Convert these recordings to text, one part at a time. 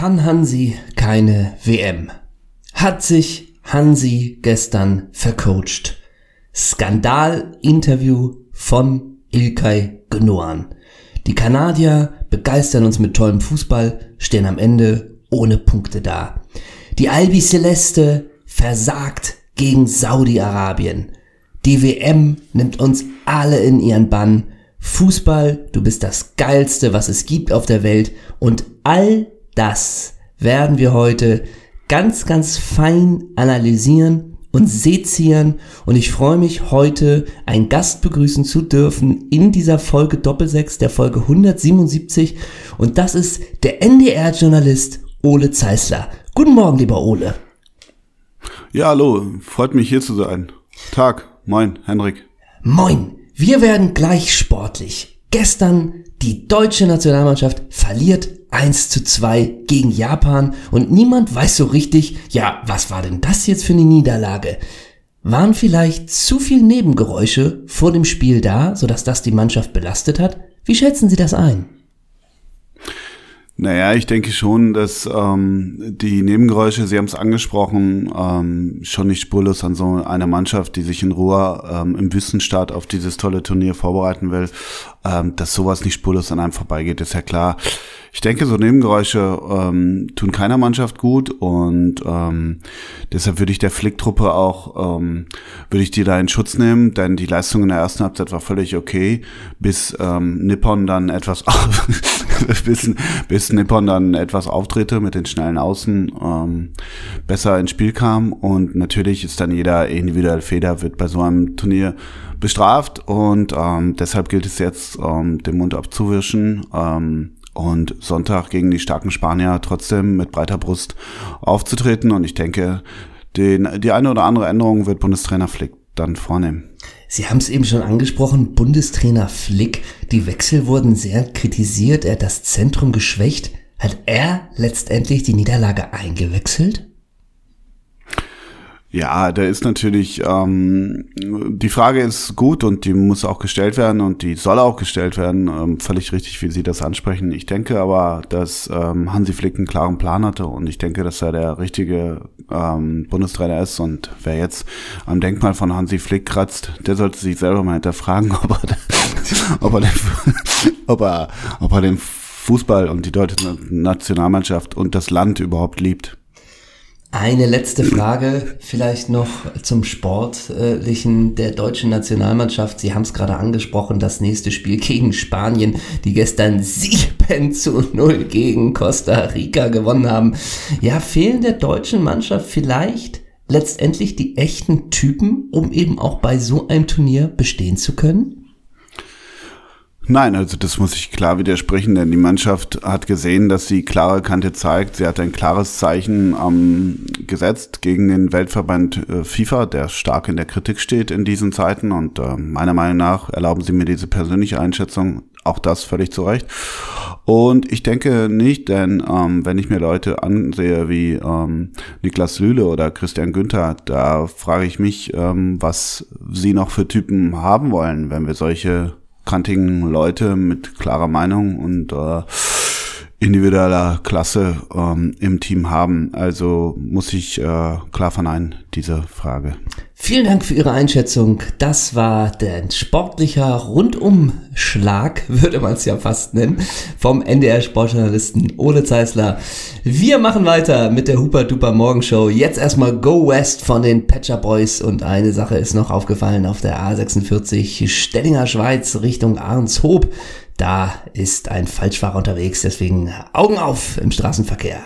Kann Hansi keine WM? Hat sich Hansi gestern vercoacht? Skandal-Interview von Ilkay Gündoğan. Die Kanadier begeistern uns mit tollem Fußball, stehen am Ende ohne Punkte da. Die Albi Celeste versagt gegen Saudi-Arabien. Die WM nimmt uns alle in ihren Bann. Fußball, du bist das Geilste, was es gibt auf der Welt. Und all das werden wir heute ganz, ganz fein analysieren und sezieren. Und ich freue mich heute, einen Gast begrüßen zu dürfen in dieser Folge Doppelsechs, der Folge 177. Und das ist der NDR-Journalist Ole Zeisler. Guten Morgen, lieber Ole. Ja, hallo, freut mich hier zu sein. Tag, moin, Henrik. Moin, wir werden gleich sportlich. Gestern die deutsche Nationalmannschaft verliert 1 zu 2 gegen Japan und niemand weiß so richtig, ja, was war denn das jetzt für eine Niederlage? Waren vielleicht zu viel Nebengeräusche vor dem Spiel da, sodass das die Mannschaft belastet hat? Wie schätzen Sie das ein? Naja, ich denke schon, dass ähm, die Nebengeräusche, Sie haben es angesprochen, ähm, schon nicht spurlos an so einer Mannschaft, die sich in Ruhe ähm, im Wüstenstaat auf dieses tolle Turnier vorbereiten will, ähm, dass sowas nicht spurlos an einem vorbeigeht, ist ja klar. Ich denke, so Nebengeräusche ähm, tun keiner Mannschaft gut und ähm, deshalb würde ich der Flicktruppe auch, ähm, würde ich die da in Schutz nehmen, denn die Leistung in der ersten Halbzeit war völlig okay, bis ähm, Nippon dann etwas bis, bis Nippon dann etwas auftrete mit den schnellen Außen ähm, besser ins Spiel kam und natürlich ist dann jeder individuell Feder wird bei so einem Turnier bestraft und ähm, deshalb gilt es jetzt, ähm, den Mund abzuwischen ähm, und Sonntag gegen die starken Spanier trotzdem mit breiter Brust aufzutreten. Und ich denke, den, die eine oder andere Änderung wird Bundestrainer Flick dann vornehmen. Sie haben es eben schon angesprochen, Bundestrainer Flick, die Wechsel wurden sehr kritisiert, er hat das Zentrum geschwächt. Hat er letztendlich die Niederlage eingewechselt? Ja, da ist natürlich, ähm, die Frage ist gut und die muss auch gestellt werden und die soll auch gestellt werden. Ähm, völlig richtig, wie Sie das ansprechen. Ich denke aber, dass ähm, Hansi Flick einen klaren Plan hatte und ich denke, dass er der richtige ähm, Bundestrainer ist und wer jetzt am Denkmal von Hansi Flick kratzt, der sollte sich selber mal hinterfragen, ob er, ob er, den, ob er, ob er den Fußball und die deutsche Nationalmannschaft und das Land überhaupt liebt. Eine letzte Frage vielleicht noch zum Sportlichen der deutschen Nationalmannschaft. Sie haben es gerade angesprochen, das nächste Spiel gegen Spanien, die gestern 7 zu 0 gegen Costa Rica gewonnen haben. Ja, fehlen der deutschen Mannschaft vielleicht letztendlich die echten Typen, um eben auch bei so einem Turnier bestehen zu können? Nein, also das muss ich klar widersprechen, denn die Mannschaft hat gesehen, dass sie klare Kante zeigt. Sie hat ein klares Zeichen ähm, gesetzt gegen den Weltverband äh, FIFA, der stark in der Kritik steht in diesen Zeiten. Und äh, meiner Meinung nach erlauben Sie mir diese persönliche Einschätzung, auch das völlig zu Recht. Und ich denke nicht, denn ähm, wenn ich mir Leute ansehe wie ähm, Niklas Lühle oder Christian Günther, da frage ich mich, ähm, was sie noch für Typen haben wollen, wenn wir solche kantigen Leute mit klarer Meinung und äh, individueller Klasse ähm, im Team haben. Also muss ich äh, klar verneinen, diese Frage. Vielen Dank für Ihre Einschätzung. Das war der sportlicher Rundumschlag, würde man es ja fast nennen, vom NDR-Sportjournalisten Ole Zeisler. Wir machen weiter mit der Hooper Duper Morgenshow. Jetzt erstmal Go West von den Patcher Boys und eine Sache ist noch aufgefallen auf der A46 Stellinger Schweiz Richtung Arnshoop. Da ist ein Falschfahrer unterwegs, deswegen Augen auf im Straßenverkehr.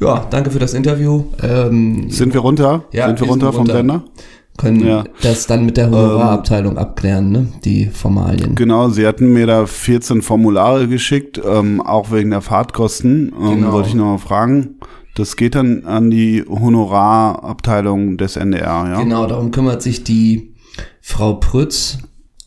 Ja, danke für das Interview. Ähm, Sind wir runter? Ja, Sind wir, wir runter, runter vom Sender? Können ja. das dann mit der Honorarabteilung ähm, abklären, ne? die Formalien. Genau, sie hatten mir da 14 Formulare geschickt, ähm, auch wegen der Fahrtkosten. Ähm, genau. Wollte ich nochmal fragen. Das geht dann an die Honorarabteilung des NDR, ja? Genau, darum kümmert sich die Frau Prütz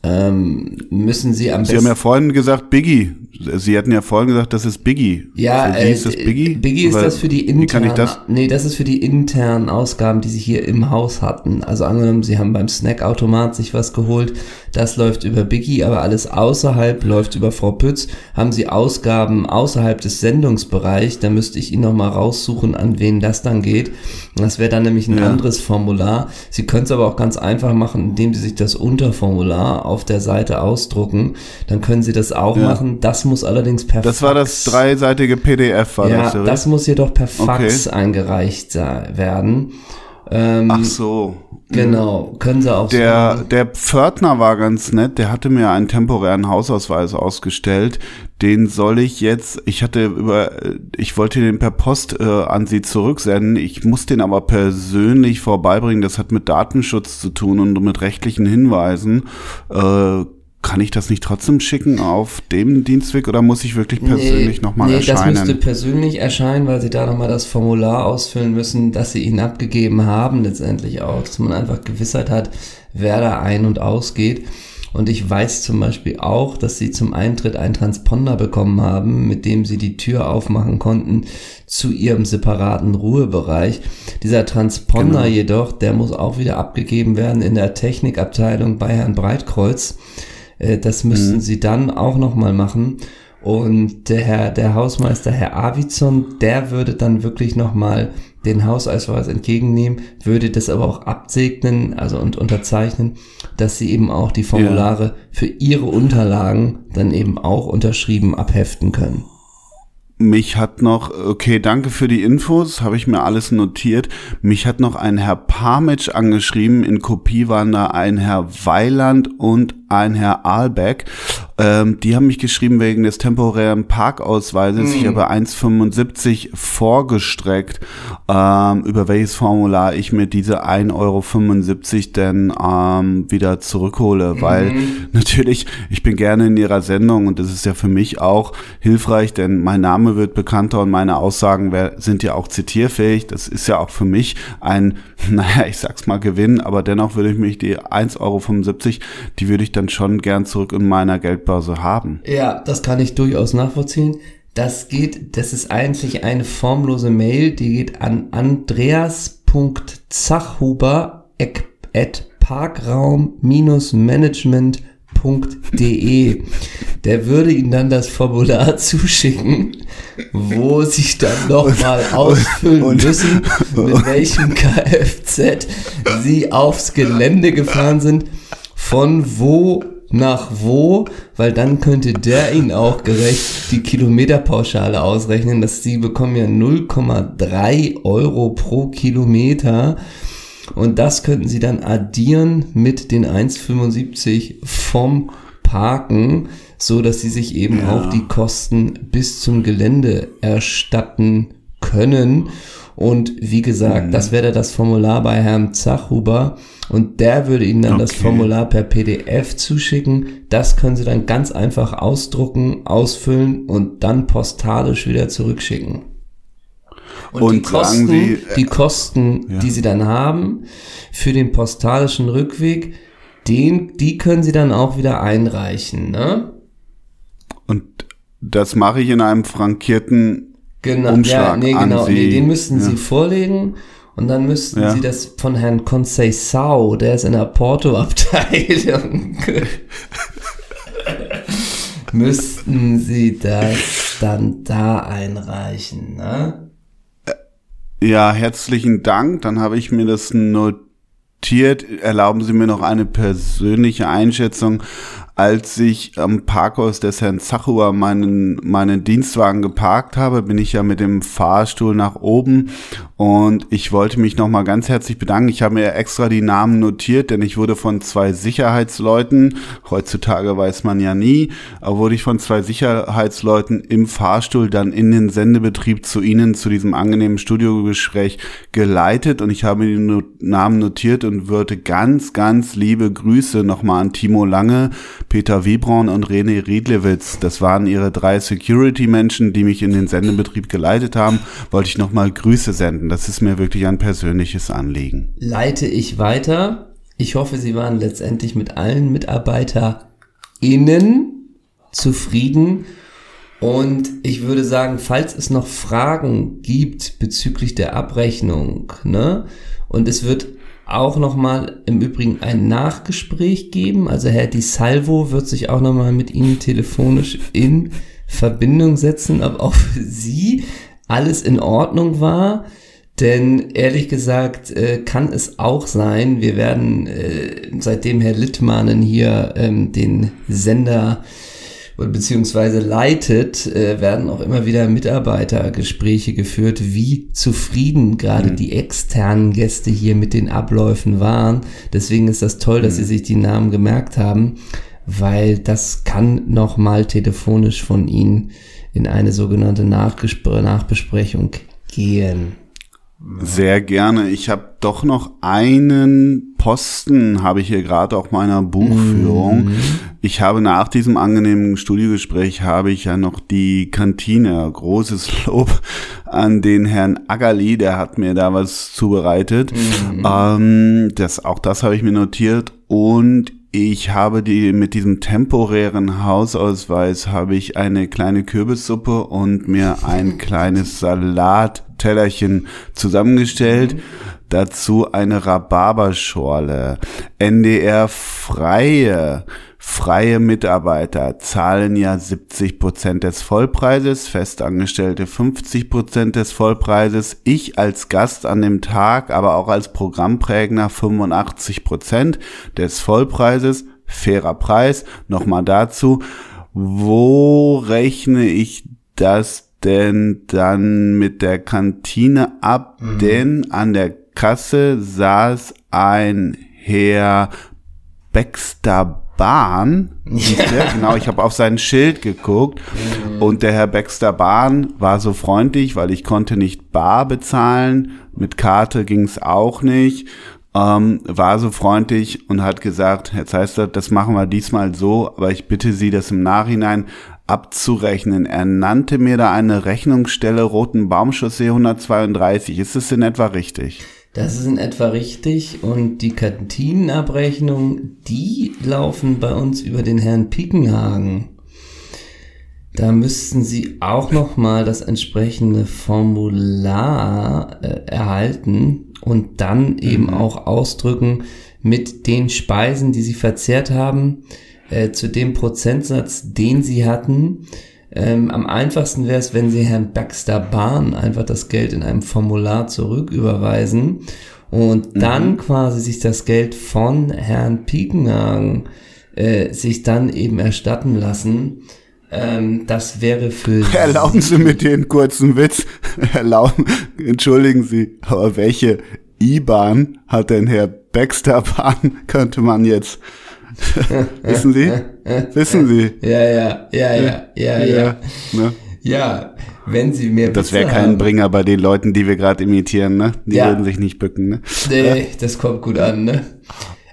ähm, müssen Sie am Sie besten. haben ja vorhin gesagt Biggie. Sie hatten ja vorhin gesagt, das ist Biggie. Ja, äh, ist das Biggie. Biggie ist Aber das für die Wie kann ich internen, das? nee, das ist für die internen Ausgaben, die sie hier im Haus hatten. Also angenommen, sie haben beim Snackautomat sich was geholt, das läuft über Biggie, aber alles außerhalb läuft über Frau Pütz. Haben sie Ausgaben außerhalb des Sendungsbereichs, da müsste ich Ihnen noch mal raussuchen, an wen das dann geht. Das wäre dann nämlich ein Ja. anderes Formular. Sie können es aber auch ganz einfach machen, indem Sie sich das Unterformular auf der Seite ausdrucken. Dann können Sie das auch Ja. machen. Das muss allerdings per Das war das Fax- dreiseitige PDF, war ja, das, oder? das muss jedoch per Fax eingereicht sei- werden. Ähm, Ach so. Genau, können Sie auch Der, machen. der Pförtner war ganz nett, der hatte mir einen temporären Hausausweis ausgestellt. Den soll ich jetzt, ich hatte über, ich wollte den per Post äh, an Sie zurücksenden. Ich muss den aber persönlich vorbeibringen. Das hat mit Datenschutz zu tun und mit rechtlichen Hinweisen. Äh, kann ich das nicht trotzdem schicken auf dem Dienstweg oder muss ich wirklich persönlich nee, nochmal nee, das erscheinen? müsste persönlich erscheinen, weil Sie da nochmal das Formular ausfüllen müssen, das Sie Ihnen abgegeben haben, letztendlich auch, dass man einfach Gewissheit hat, wer da ein- und ausgeht. Und ich weiß zum Beispiel auch, dass Sie zum Eintritt einen Transponder bekommen haben, mit dem Sie die Tür aufmachen konnten zu Ihrem separaten Ruhebereich. Dieser Transponder Genau. jedoch, der muss auch wieder abgegeben werden in der Technikabteilung bei Herrn Breitkreuz. Äh, Das müssten Mhm. sie dann auch nochmal machen. Und der Herr, der Hausmeister, Herr Avizon, der würde dann wirklich nochmal den Hausausweis entgegennehmen, würde das aber auch absegnen, also und unterzeichnen, dass sie eben auch die Formulare für ihre Unterlagen dann eben auch unterschrieben abheften können. Mich hat noch, okay, danke für die Infos, habe ich mir alles notiert. Mich hat noch ein Herr Pamitsch angeschrieben. In Kopie waren da ein Herr Weiland und ein Herr Aalbeck. Ähm, die haben mich geschrieben wegen des temporären Parkausweises. Ich habe 1,75 vorgestreckt, ähm, über welches Formular ich mir diese 1,75 Euro denn ähm, wieder zurückhole. Weil natürlich, ich bin gerne in ihrer Sendung und das ist ja für mich auch hilfreich, denn mein Name wird bekannter und meine Aussagen sind ja auch zitierfähig. Das ist ja auch für mich ein, naja, ich sag's mal Gewinn, aber dennoch würde ich mich die 1,75 Euro, die würde ich dann schon gern zurück in meiner Geldbörse haben. Ja, das kann ich durchaus nachvollziehen. Das geht, das ist eigentlich eine formlose Mail, die geht an andreas.zachhuber at parkraum-management.de. Der würde Ihnen dann das Formular zuschicken, wo Sie dann nochmal ausfüllen und- müssen, mit welchem Kfz Sie aufs Gelände gefahren sind, von wo nach wo, weil dann könnte der Ihnen auch gerecht die Kilometerpauschale ausrechnen, dass Sie bekommen ja 0,3 Euro pro Kilometer und das könnten Sie dann addieren mit den 1,75 vom Parken, so dass Sie sich eben Ja. auch die Kosten bis zum Gelände erstatten können. Und wie gesagt, Mhm. das wäre das Formular bei Herrn Zachhuber und der würde Ihnen dann das Okay. Formular per PDF zuschicken. Das können Sie dann ganz einfach ausdrucken, ausfüllen und dann postalisch wieder zurückschicken. Und, Und die Kosten, sagen Sie, äh, die Kosten, ja. die Sie dann haben für den postalischen Rückweg, den, die können Sie dann auch wieder einreichen, ne? Und das mache ich in einem frankierten Genau, Umschlag ja, nee, an genau, Sie. nee, den müssten Ja. Sie vorlegen und dann müssten Ja. Sie das von Herrn Conceição, der ist in der Porto-Abteilung, müssten Sie das dann da einreichen, ne? Ja, herzlichen Dank. Dann habe ich mir das notiert. Erlauben Sie mir noch eine persönliche Einschätzung. Als ich am Parkhaus des Herrn Zachua meinen, meinen Dienstwagen geparkt habe, bin ich ja mit dem Fahrstuhl nach oben und ich wollte mich nochmal ganz herzlich bedanken. Ich habe mir extra die Namen notiert, denn ich wurde von zwei Sicherheitsleuten, heutzutage weiß man ja nie, aber wurde ich von zwei Sicherheitsleuten im Fahrstuhl dann in den Sendebetrieb zu Ihnen, zu diesem angenehmen Studiogespräch geleitet und ich habe die no Namen notiert und würde ganz, ganz liebe Grüße nochmal an Timo Lange, Peter Wiebraun und René Riedlewitz. Das waren ihre drei Security-Menschen, die mich in den Sendebetrieb geleitet haben. Wollte ich nochmal Grüße senden. Das ist mir wirklich ein persönliches Anliegen. Leite ich weiter. Ich hoffe, Sie waren letztendlich mit allen MitarbeiterInnen zufrieden. Und ich würde sagen, falls es noch Fragen gibt bezüglich der Abrechnung, ne, und es wird auch nochmal im Übrigen ein Nachgespräch geben. Also Herr Di Salvo wird sich auch nochmal mit Ihnen telefonisch in Verbindung setzen, ob auch für Sie alles in Ordnung war. Denn ehrlich gesagt äh, kann es auch sein, wir werden, äh, seitdem Herr Littmanen hier ähm, den Sender beziehungsweise leitet, äh, werden auch immer wieder Mitarbeitergespräche geführt, wie zufrieden gerade mhm. die externen Gäste hier mit den Abläufen waren. Deswegen ist das toll, dass mhm. Sie sich die Namen gemerkt haben, weil das kann nochmal telefonisch von Ihnen in eine sogenannte Nachgespr Nachbesprechung gehen. Sehr gerne. Ich habe doch noch einen Posten, habe ich hier gerade auf meiner Buchführung. Mhm. Ich habe nach diesem angenehmen Studiogespräch habe ich ja noch die Kantine. Großes Lob an den Herrn Agali, der hat mir da was zubereitet. Mhm. Ähm, das, auch das habe ich mir notiert. Und ich habe die mit diesem temporären Hausausweis habe ich eine kleine Kürbissuppe und mir ein kleines Salattellerchen zusammengestellt. Mhm. Dazu eine Rhabarberschorle. NDR freie freie Mitarbeiter zahlen ja 70 Prozent des Vollpreises, Festangestellte 50 Prozent des Vollpreises, ich als Gast an dem Tag, aber auch als Programmprägner 85 Prozent des Vollpreises, fairer Preis. Nochmal dazu, wo rechne ich das denn dann mit der Kantine ab? Mhm. Denn an der Kasse saß ein Herr Baxter Bahn. Ja. Genau, ich habe auf sein Schild geguckt mhm. und der Herr Baxter Bahn war so freundlich, weil ich konnte nicht bar bezahlen, mit Karte ging es auch nicht, ähm, war so freundlich und hat gesagt, Herr Zeister, das machen wir diesmal so, aber ich bitte Sie, das im Nachhinein abzurechnen. Er nannte mir da eine Rechnungsstelle Roten Baumchaussee 132. Ist es in etwa richtig? Das ist in etwa richtig und die Kantinenabrechnung, die laufen bei uns über den Herrn Pickenhagen. Da müssten Sie auch nochmal das entsprechende Formular äh, erhalten und dann eben mhm. auch ausdrücken mit den Speisen, die Sie verzehrt haben, äh, zu dem Prozentsatz, den Sie hatten ähm, am einfachsten wäre es, wenn Sie Herrn Baxter Bahn einfach das Geld in einem Formular zurücküberweisen und mhm. dann quasi sich das Geld von Herrn Piekenhagen äh, sich dann eben erstatten lassen. Ähm, das wäre für Erlauben Sie mir den kurzen Witz. Erlauben, entschuldigen Sie, aber welche IBAN hat denn Herr Baxter Bahn, könnte man jetzt Wissen Sie? Wissen Sie? Ja, ja, ja, ja, ja, ja. Ne? Ja, wenn Sie mehr Das wäre kein Bringer bei den Leuten, die wir gerade imitieren, ne? Die ja. würden sich nicht bücken, ne? Nee, das kommt gut an, ne?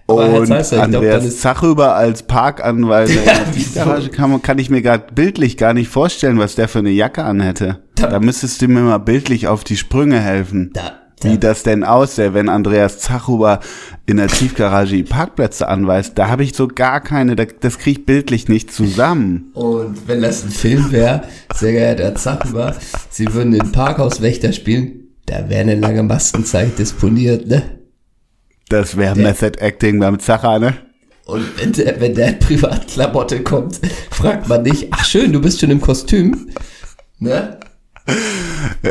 Aber und Heister, Andreas Zachüber als Parkanweiser ja, kann, kann ich mir gerade bildlich gar nicht vorstellen, was der für eine Jacke anhätte. Da, da müsstest du mir mal bildlich auf die Sprünge helfen. Da, wie das denn aussähe, wenn Andreas Zachhuber in der Tiefgarage die Parkplätze anweist. Da habe ich so gar keine, das kriege ich bildlich nicht zusammen. Und wenn das ein Film wäre, sehr geehrter Herr Zachhuber, Sie würden den Parkhauswächter spielen, da wäre eine lange Maskenzeit disponiert, ne? Das wäre Method Acting beim Zacher, ne? Und wenn der, wenn der Privatklamotte kommt, fragt man nicht, ach schön, du bist schon im Kostüm, ne?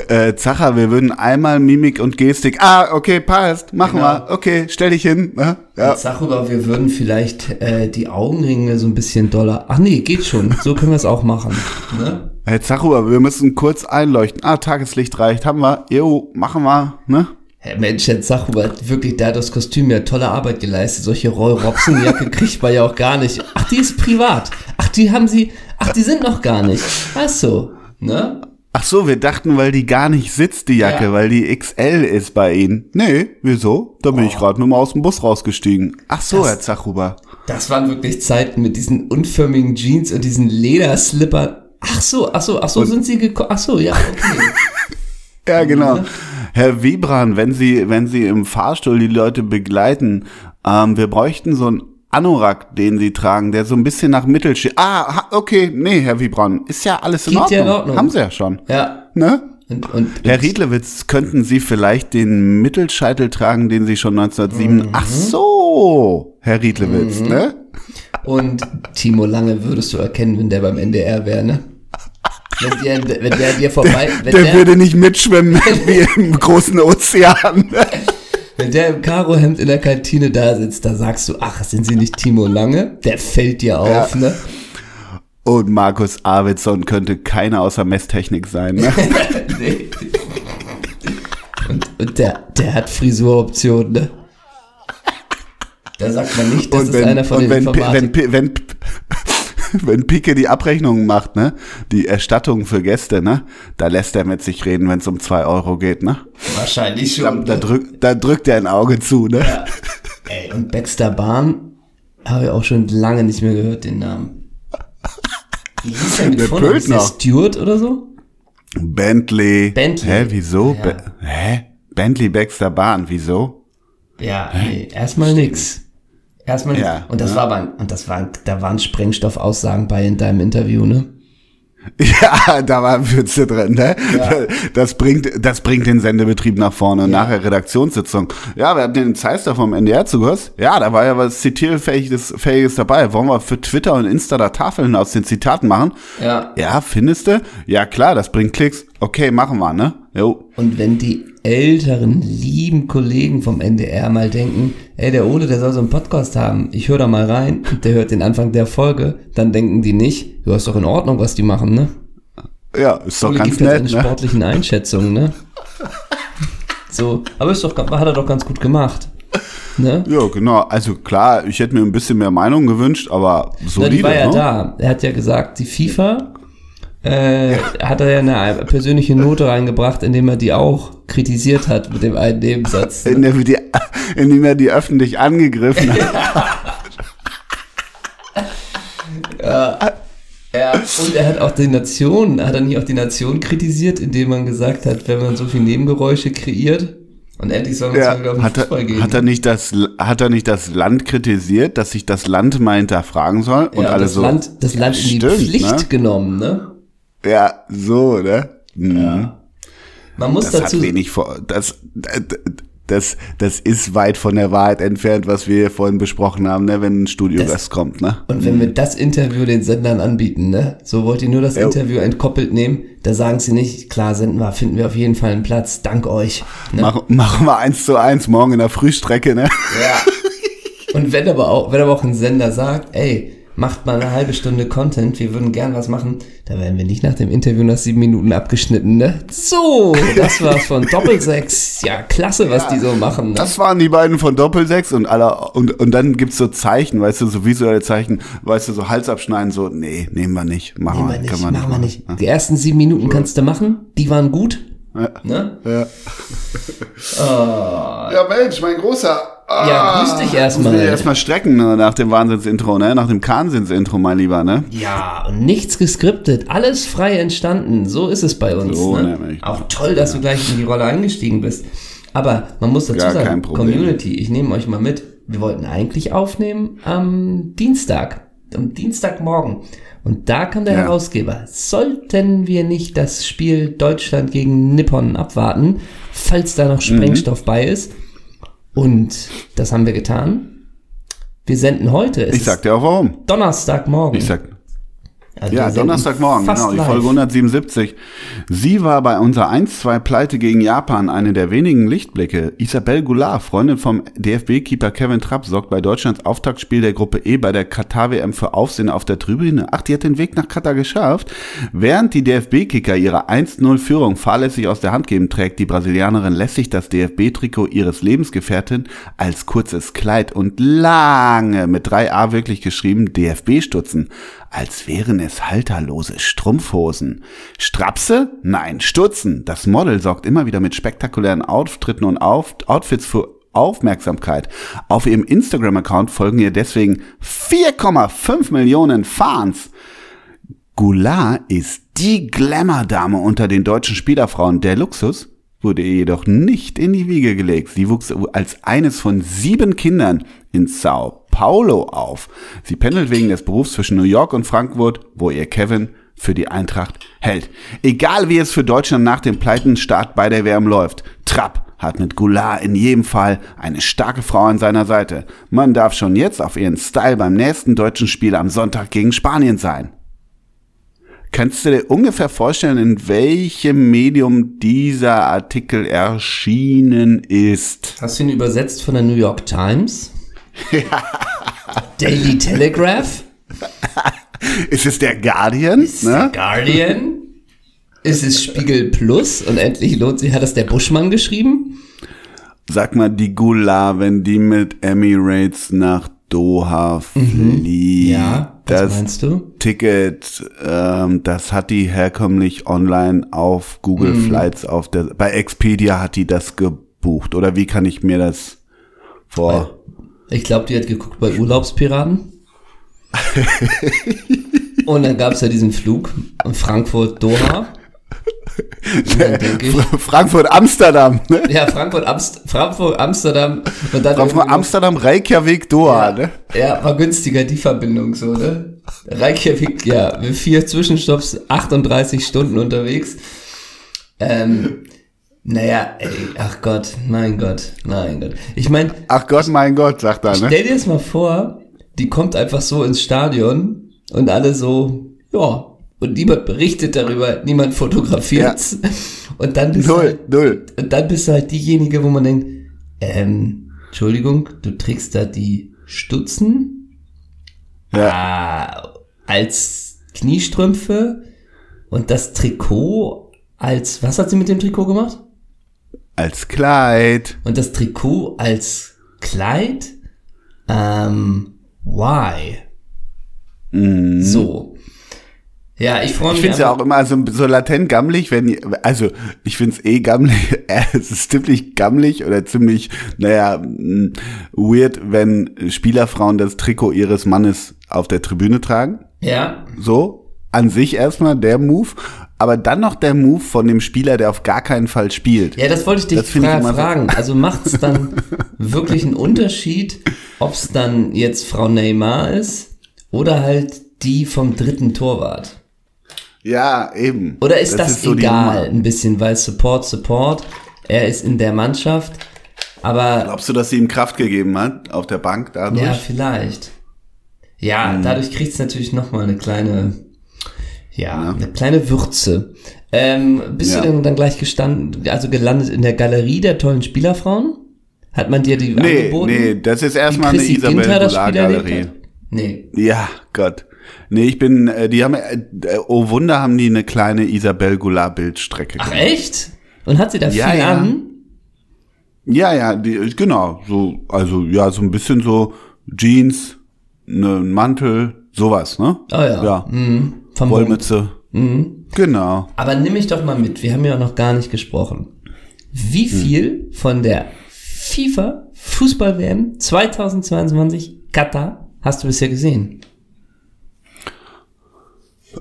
Äh, Zacher, wir würden einmal Mimik und Gestik. Ah, okay, passt. Machen genau. wir. Okay, stell dich hin. Ne? Ja. Zacher, wir würden vielleicht äh, die Augenringe so ein bisschen doller. Ach nee, geht schon. So können wir es auch machen. Ne? Hey, Zacher, wir müssen kurz einleuchten. Ah, Tageslicht reicht. Haben wir. Jo, machen wir. Ne? Hey Mensch, Herr Zachuber, wirklich, der hat das Kostüm ja tolle Arbeit geleistet. Solche Roy Robson-Jacke kriegt man ja auch gar nicht. Ach, die ist privat. Ach, die haben sie, ach, die sind noch gar nicht. Ach so, ne? Ach so, wir dachten, weil die gar nicht sitzt, die Jacke, ja. weil die XL ist bei Ihnen. Nee, wieso? Da bin oh. ich gerade nur mal aus dem Bus rausgestiegen. Ach so, das, Herr Zachhuber. Das waren wirklich Zeiten mit diesen unförmigen Jeans und diesen Lederslippern. Ach so, ach so, ach so, und sind Sie gekommen? Ach so, ja, okay. ja, genau. Herr Webran, wenn Sie, wenn Sie im Fahrstuhl die Leute begleiten, ähm, wir bräuchten so einen Anorak, den sie tragen, der so ein bisschen nach Mittel steht. Ah, okay, nee, Herr Wiebraun, ist ja alles in Ordnung. ja in Ordnung. Haben sie ja schon. Ja. Ne? Und, und, Herr Riedlewitz, könnten Sie vielleicht den Mittelscheitel tragen, den Sie schon 1907... Mhm. Ach so, Herr Riedlewitz, ne? und Timo Lange würdest du erkennen, wenn der beim NDR wäre, ne? Wenn der, wenn der dir vorbei, wenn Der, der, würde nicht mitschwimmen wie im großen Ozean. wenn der im Karohemd in der Kantine da sitzt, da sagst du, ach, sind sie nicht Timo Lange? Der fällt dir auf, Ja. ne? Und Markus Arvidsson könnte keiner außer Messtechnik sein, ne? Nee. Und, und der, der hat Frisuroptionen, ne? Da sagt man nicht, das und ist wenn, einer von den wenn, wenn. Pi- wenn, wenn Pike die Abrechnungen macht, ne, die Erstattung für Gäste, ne, da lässt er mit sich reden, wenn es um zwei Euro geht, ne. Wahrscheinlich Da, schon. da, ne? drückt, da drückt er ein Auge zu, ne. Ey, und Baxter Bahn habe ich auch schon lange nicht mehr gehört, den Namen. Wie hieß der mit Der Vornamen? Ist der. Stewart oder so? Bentley. Bentley. Hä, wieso? Ja. Be hä? Bentley Baxter Bahn, wieso? Ja, nee, erstmal nix. Erstmal. Ja, und das ja. war ein- und das war, da waren Sprengstoffaussagen bei in deinem Interview, ne? Ja, da war Würze drin, ne? Das bringt, das bringt den Sendebetrieb nach vorne. Nachher Redaktionssitzung. Ja, wir hatten den Zeister vom NDR zugehört. Ja, da war ja was Zitierfähiges Fähiges dabei. Wollen wir für Twitter und Insta da Tafeln aus den Zitaten machen? Ja. Ja, findest du? Ja, klar, das bringt Klicks. Okay, machen wir, ne? Jo. Und wenn die älteren, lieben Kollegen vom NDR mal denken, ey, der Ole, der soll so einen Podcast haben, ich höre da mal rein der hört den Anfang der Folge, dann denken die nicht, du hast doch in Ordnung, was die machen, ne? Ja, ist doch Ole ganz gibt nett, eine ne? sportlichen Einschätzungen, ne? So, aber ist doch, hat er doch ganz gut gemacht. Ne? Ja, genau. Also klar, ich hätte mir ein bisschen mehr Meinung gewünscht, aber Na, solide, die war ja ne? da. Er hat ja gesagt, die FIFA äh, hat er ja eine persönliche Note reingebracht, indem er die auch kritisiert hat mit dem einen Nebensatz. In, der, die, in dem er die öffentlich angegriffen hat. Ja, und er hat auch die Nation, hat er nicht auch die Nation kritisiert, indem man gesagt hat, wenn man so viel Nebengeräusche kreiert und endlich soll man Ja, ja, wieder auf den hat, Fußball er, gehen. hat, er nicht das, hat er nicht das Land kritisiert, dass sich das Land mal hinterfragen soll? Und ja, alle das so. Land, das Land in die stimmt, Pflicht ne? genommen, ne? Ja, so, ne? Mhm. Man muss Das dazu, hat wenig vor. Das, das, das ist weit von der Wahrheit entfernt, was wir vorhin besprochen haben, ne, wenn ein Studiogast kommt, ne? und wenn wir das Interview den Sendern anbieten, ne? So wollt ihr nur das Jo. Interview entkoppelt nehmen, da sagen sie nicht, klar, senden wir, finden wir auf jeden Fall einen Platz, dank euch. Ne? Mach, machen wir eins zu eins morgen in der Frühstrecke, ne? Ja. Und wenn aber auch, wenn aber auch ein Sender sagt, ey, macht mal eine halbe Stunde Content, wir würden gern was machen, da werden wir nicht nach dem Interview nach sieben Minuten abgeschnitten, ne? So, das war's von Doppelsechs. Ja, klasse, was die so machen, ne? Das waren die beiden von Doppelsechs und alle, und, und dann gibt's so Zeichen, weißt du, so visuelle Zeichen, weißt du, so Hals abschneiden, so, nee, nehmen wir nicht, machen wir, nicht, können wir machen wir nicht. Die ersten sieben Minuten kannst du machen, die waren gut, Ja. ne? Ja. ja, Mensch, mein Großer. Ah, Ja, grüß dich erstmal. Mich erstmal strecken ne, nach dem Wahnsinnsintro, ne? Nach dem Kahnsinnsintro, mein Lieber, ne? Ja, und nichts geskriptet, alles frei entstanden. So ist es bei uns. So ne? nämlich. Auch toll, dass du gleich in die Rolle eingestiegen bist. Aber man muss dazu kein sagen. Community, ich nehme euch mal mit. Wir wollten eigentlich aufnehmen am Dienstag, am Dienstagmorgen. Und da kam der Ja. Herausgeber, sollten wir nicht das Spiel Deutschland gegen Nippon abwarten, falls da noch Mhm. Sprengstoff bei ist. Und das haben wir getan. Wir senden heute. Es Ich sag dir auch warum. Donnerstagmorgen. Ich sag, Also ja, Donnerstagmorgen, genau, die. Folge 177. Sie war bei unserer 1-2-Pleite gegen Japan eine der wenigen Lichtblicke. Isabelle Goulart, Freundin vom DFB-Keeper Kevin Trapp, sorgt bei Deutschlands Auftaktspiel der Gruppe E bei der Katar-WM für Aufsehen auf der Tribüne. Ach, die hat den Weg nach Katar geschafft. Während die DFB-Kicker ihre 1-0-Führung fahrlässig aus der Hand geben, trägt die Brasilianerin lässig das DFB-Trikot ihres Lebensgefährtin als kurzes Kleid und lange mit 3a wirklich geschrieben DFB-Stutzen, als wären es halterlose Strumpfhosen. Strapse? Nein, Stutzen. Das Model sorgt immer wieder mit spektakulären Auftritten und Outfits für Aufmerksamkeit. Auf ihrem Instagram-Account folgen ihr deswegen 4,5 Millionen Fans. Goulart ist die Glamour-Dame unter den deutschen Spielerfrauen. Der Luxus wurde ihr jedoch nicht in die Wiege gelegt. Sie wuchs als eines von sieben Kindern in Sao Paulo auf. Sie pendelt wegen des Berufs zwischen New York und Frankfurt, wo ihr Kevin für die Eintracht hält. Egal wie es für Deutschland nach dem Pleitenstart bei der WM läuft, Trapp hat mit Goulart in jedem Fall eine starke Frau an seiner Seite. Man darf schon jetzt auf ihren Style beim nächsten deutschen Spiel am Sonntag gegen Spanien sein. Kannst du dir ungefähr vorstellen, in welchem Medium dieser Artikel erschienen ist? Hast du ihn übersetzt von der New York Times? Ja. Daily Telegraph? ist es der Guardian? Ist ne? der Guardian? ist es Spiegel Plus? Und endlich lohnt sich, hat das der Buschmann geschrieben? Sag mal, die Goulart, wenn die mit Emirates nach Doha mhm. fliegt. Ja, das meinst du? Ticket, ähm, das hat die herkömmlich online auf Google mhm. Flights auf der, bei Expedia hat die das gebucht. Oder wie kann ich mir das vor? Ich glaube, die hat geguckt bei Urlaubspiraten. Und dann gab es ja diesen Flug Frankfurt-Doha. Frankfurt, Amsterdam. Ne? Ja, Frankfurt, Amst Frankfurt, Amsterdam. Und dann Frankfurt, Amsterdam, Reykjavik, Doha, ja, ne? Ja, war günstiger, die Verbindung so, ne? Reykjavik, ja, vier Zwischenstopps, 38 Stunden unterwegs. Ähm, naja, ey, ach Gott, mein Gott, mein Gott. Ich meine. Ach Gott, mein Gott, sagt er, ne? Stell dir das mal vor, die kommt einfach so ins Stadion und alle so, ja, und niemand berichtet darüber, niemand fotografiert ja. Und dann bist null, du halt, null. Und dann bist du halt diejenige, wo man denkt, ähm, Entschuldigung, du trägst da die Stutzen ja. ah, als Kniestrümpfe und das Trikot als, was hat sie mit dem Trikot gemacht? Als Kleid. Und das Trikot als Kleid? Ähm, why? Mhm. So. Ja, ich freue mich. Ich finde es ja auch immer so, so latent gammelig, wenn, also ich finde es eh gammelig, es ist ziemlich gammelig oder ziemlich, naja, mm, weird, wenn Spielerfrauen das Trikot ihres Mannes auf der Tribüne tragen. Ja. So, an sich erstmal der Move. Aber dann noch der Move von dem Spieler, der auf gar keinen Fall spielt. Ja, das wollte ich dich fra ich fragen. So. Also macht es dann wirklich einen Unterschied, ob es dann jetzt Frau Neymar ist oder halt die vom dritten Torwart? Ja, eben. Oder ist das, das ist so egal, ein bisschen, weil Support, Support, er ist in der Mannschaft, aber... Glaubst du, dass sie ihm Kraft gegeben hat auf der Bank dadurch? Ja, vielleicht. Ja, hm. dadurch kriegt es natürlich nochmal eine kleine, ja, ja, eine kleine Würze. Ähm, bist ja. du denn dann gleich gestanden, also gelandet in der Galerie der tollen Spielerfrauen? Hat man dir die nee, angeboten? Nee, das ist erstmal eine Isabel Galerie. Nee. Ja, Gott. Nee, ich bin, äh, die haben, äh, oh Wunder, haben die eine kleine Isabel Goulart Bildstrecke. Ach echt? Und hat sie da ja, viel ja. an? Ja, ja, die, genau, so, also ja, so ein bisschen so Jeans, ne, Mantel, sowas, ne? Oh ja. Ja. Mhm. Wollmütze. Mhm. Genau. Aber nimm mich doch mal mit, wir haben ja noch gar nicht gesprochen. Wie hm. viel mhm. von der FIFA Fußball WM 2022 Katar hast du bisher gesehen?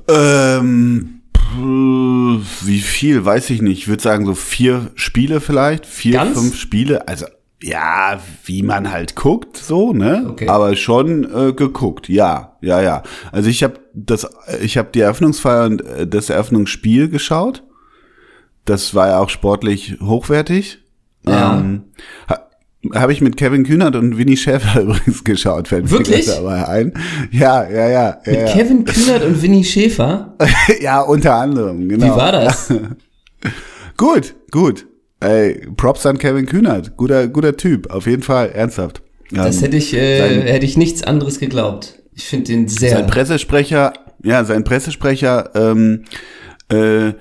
Ähm, wie viel, weiß ich nicht. Ich würde sagen so vier Spiele vielleicht. Vier, Ganz? fünf Spiele. Also, ja, wie man halt guckt, so, ne? Okay. Aber schon äh, geguckt, ja, ja, ja. Also ich habe das, ich habe die Eröffnungsfeier und äh, das Eröffnungsspiel geschaut. Das war ja auch sportlich hochwertig. Ja. Ähm, habe ich mit Kevin Kühnert und Winnie Schäfer übrigens geschaut, fällt Wirklich? mir dabei ein. Ja, ja, ja. Mit ja. Kevin Kühnert und Winnie Schäfer? ja, unter anderem, genau. Wie war das? gut, gut. Ey, Props an Kevin Kühnert. Guter, guter Typ, auf jeden Fall, ernsthaft. Das ähm, hätte ich, äh, sein, hätte ich nichts anderes geglaubt. Ich finde den sehr. Sein Pressesprecher, ja, sein Pressesprecher, ähm, äh,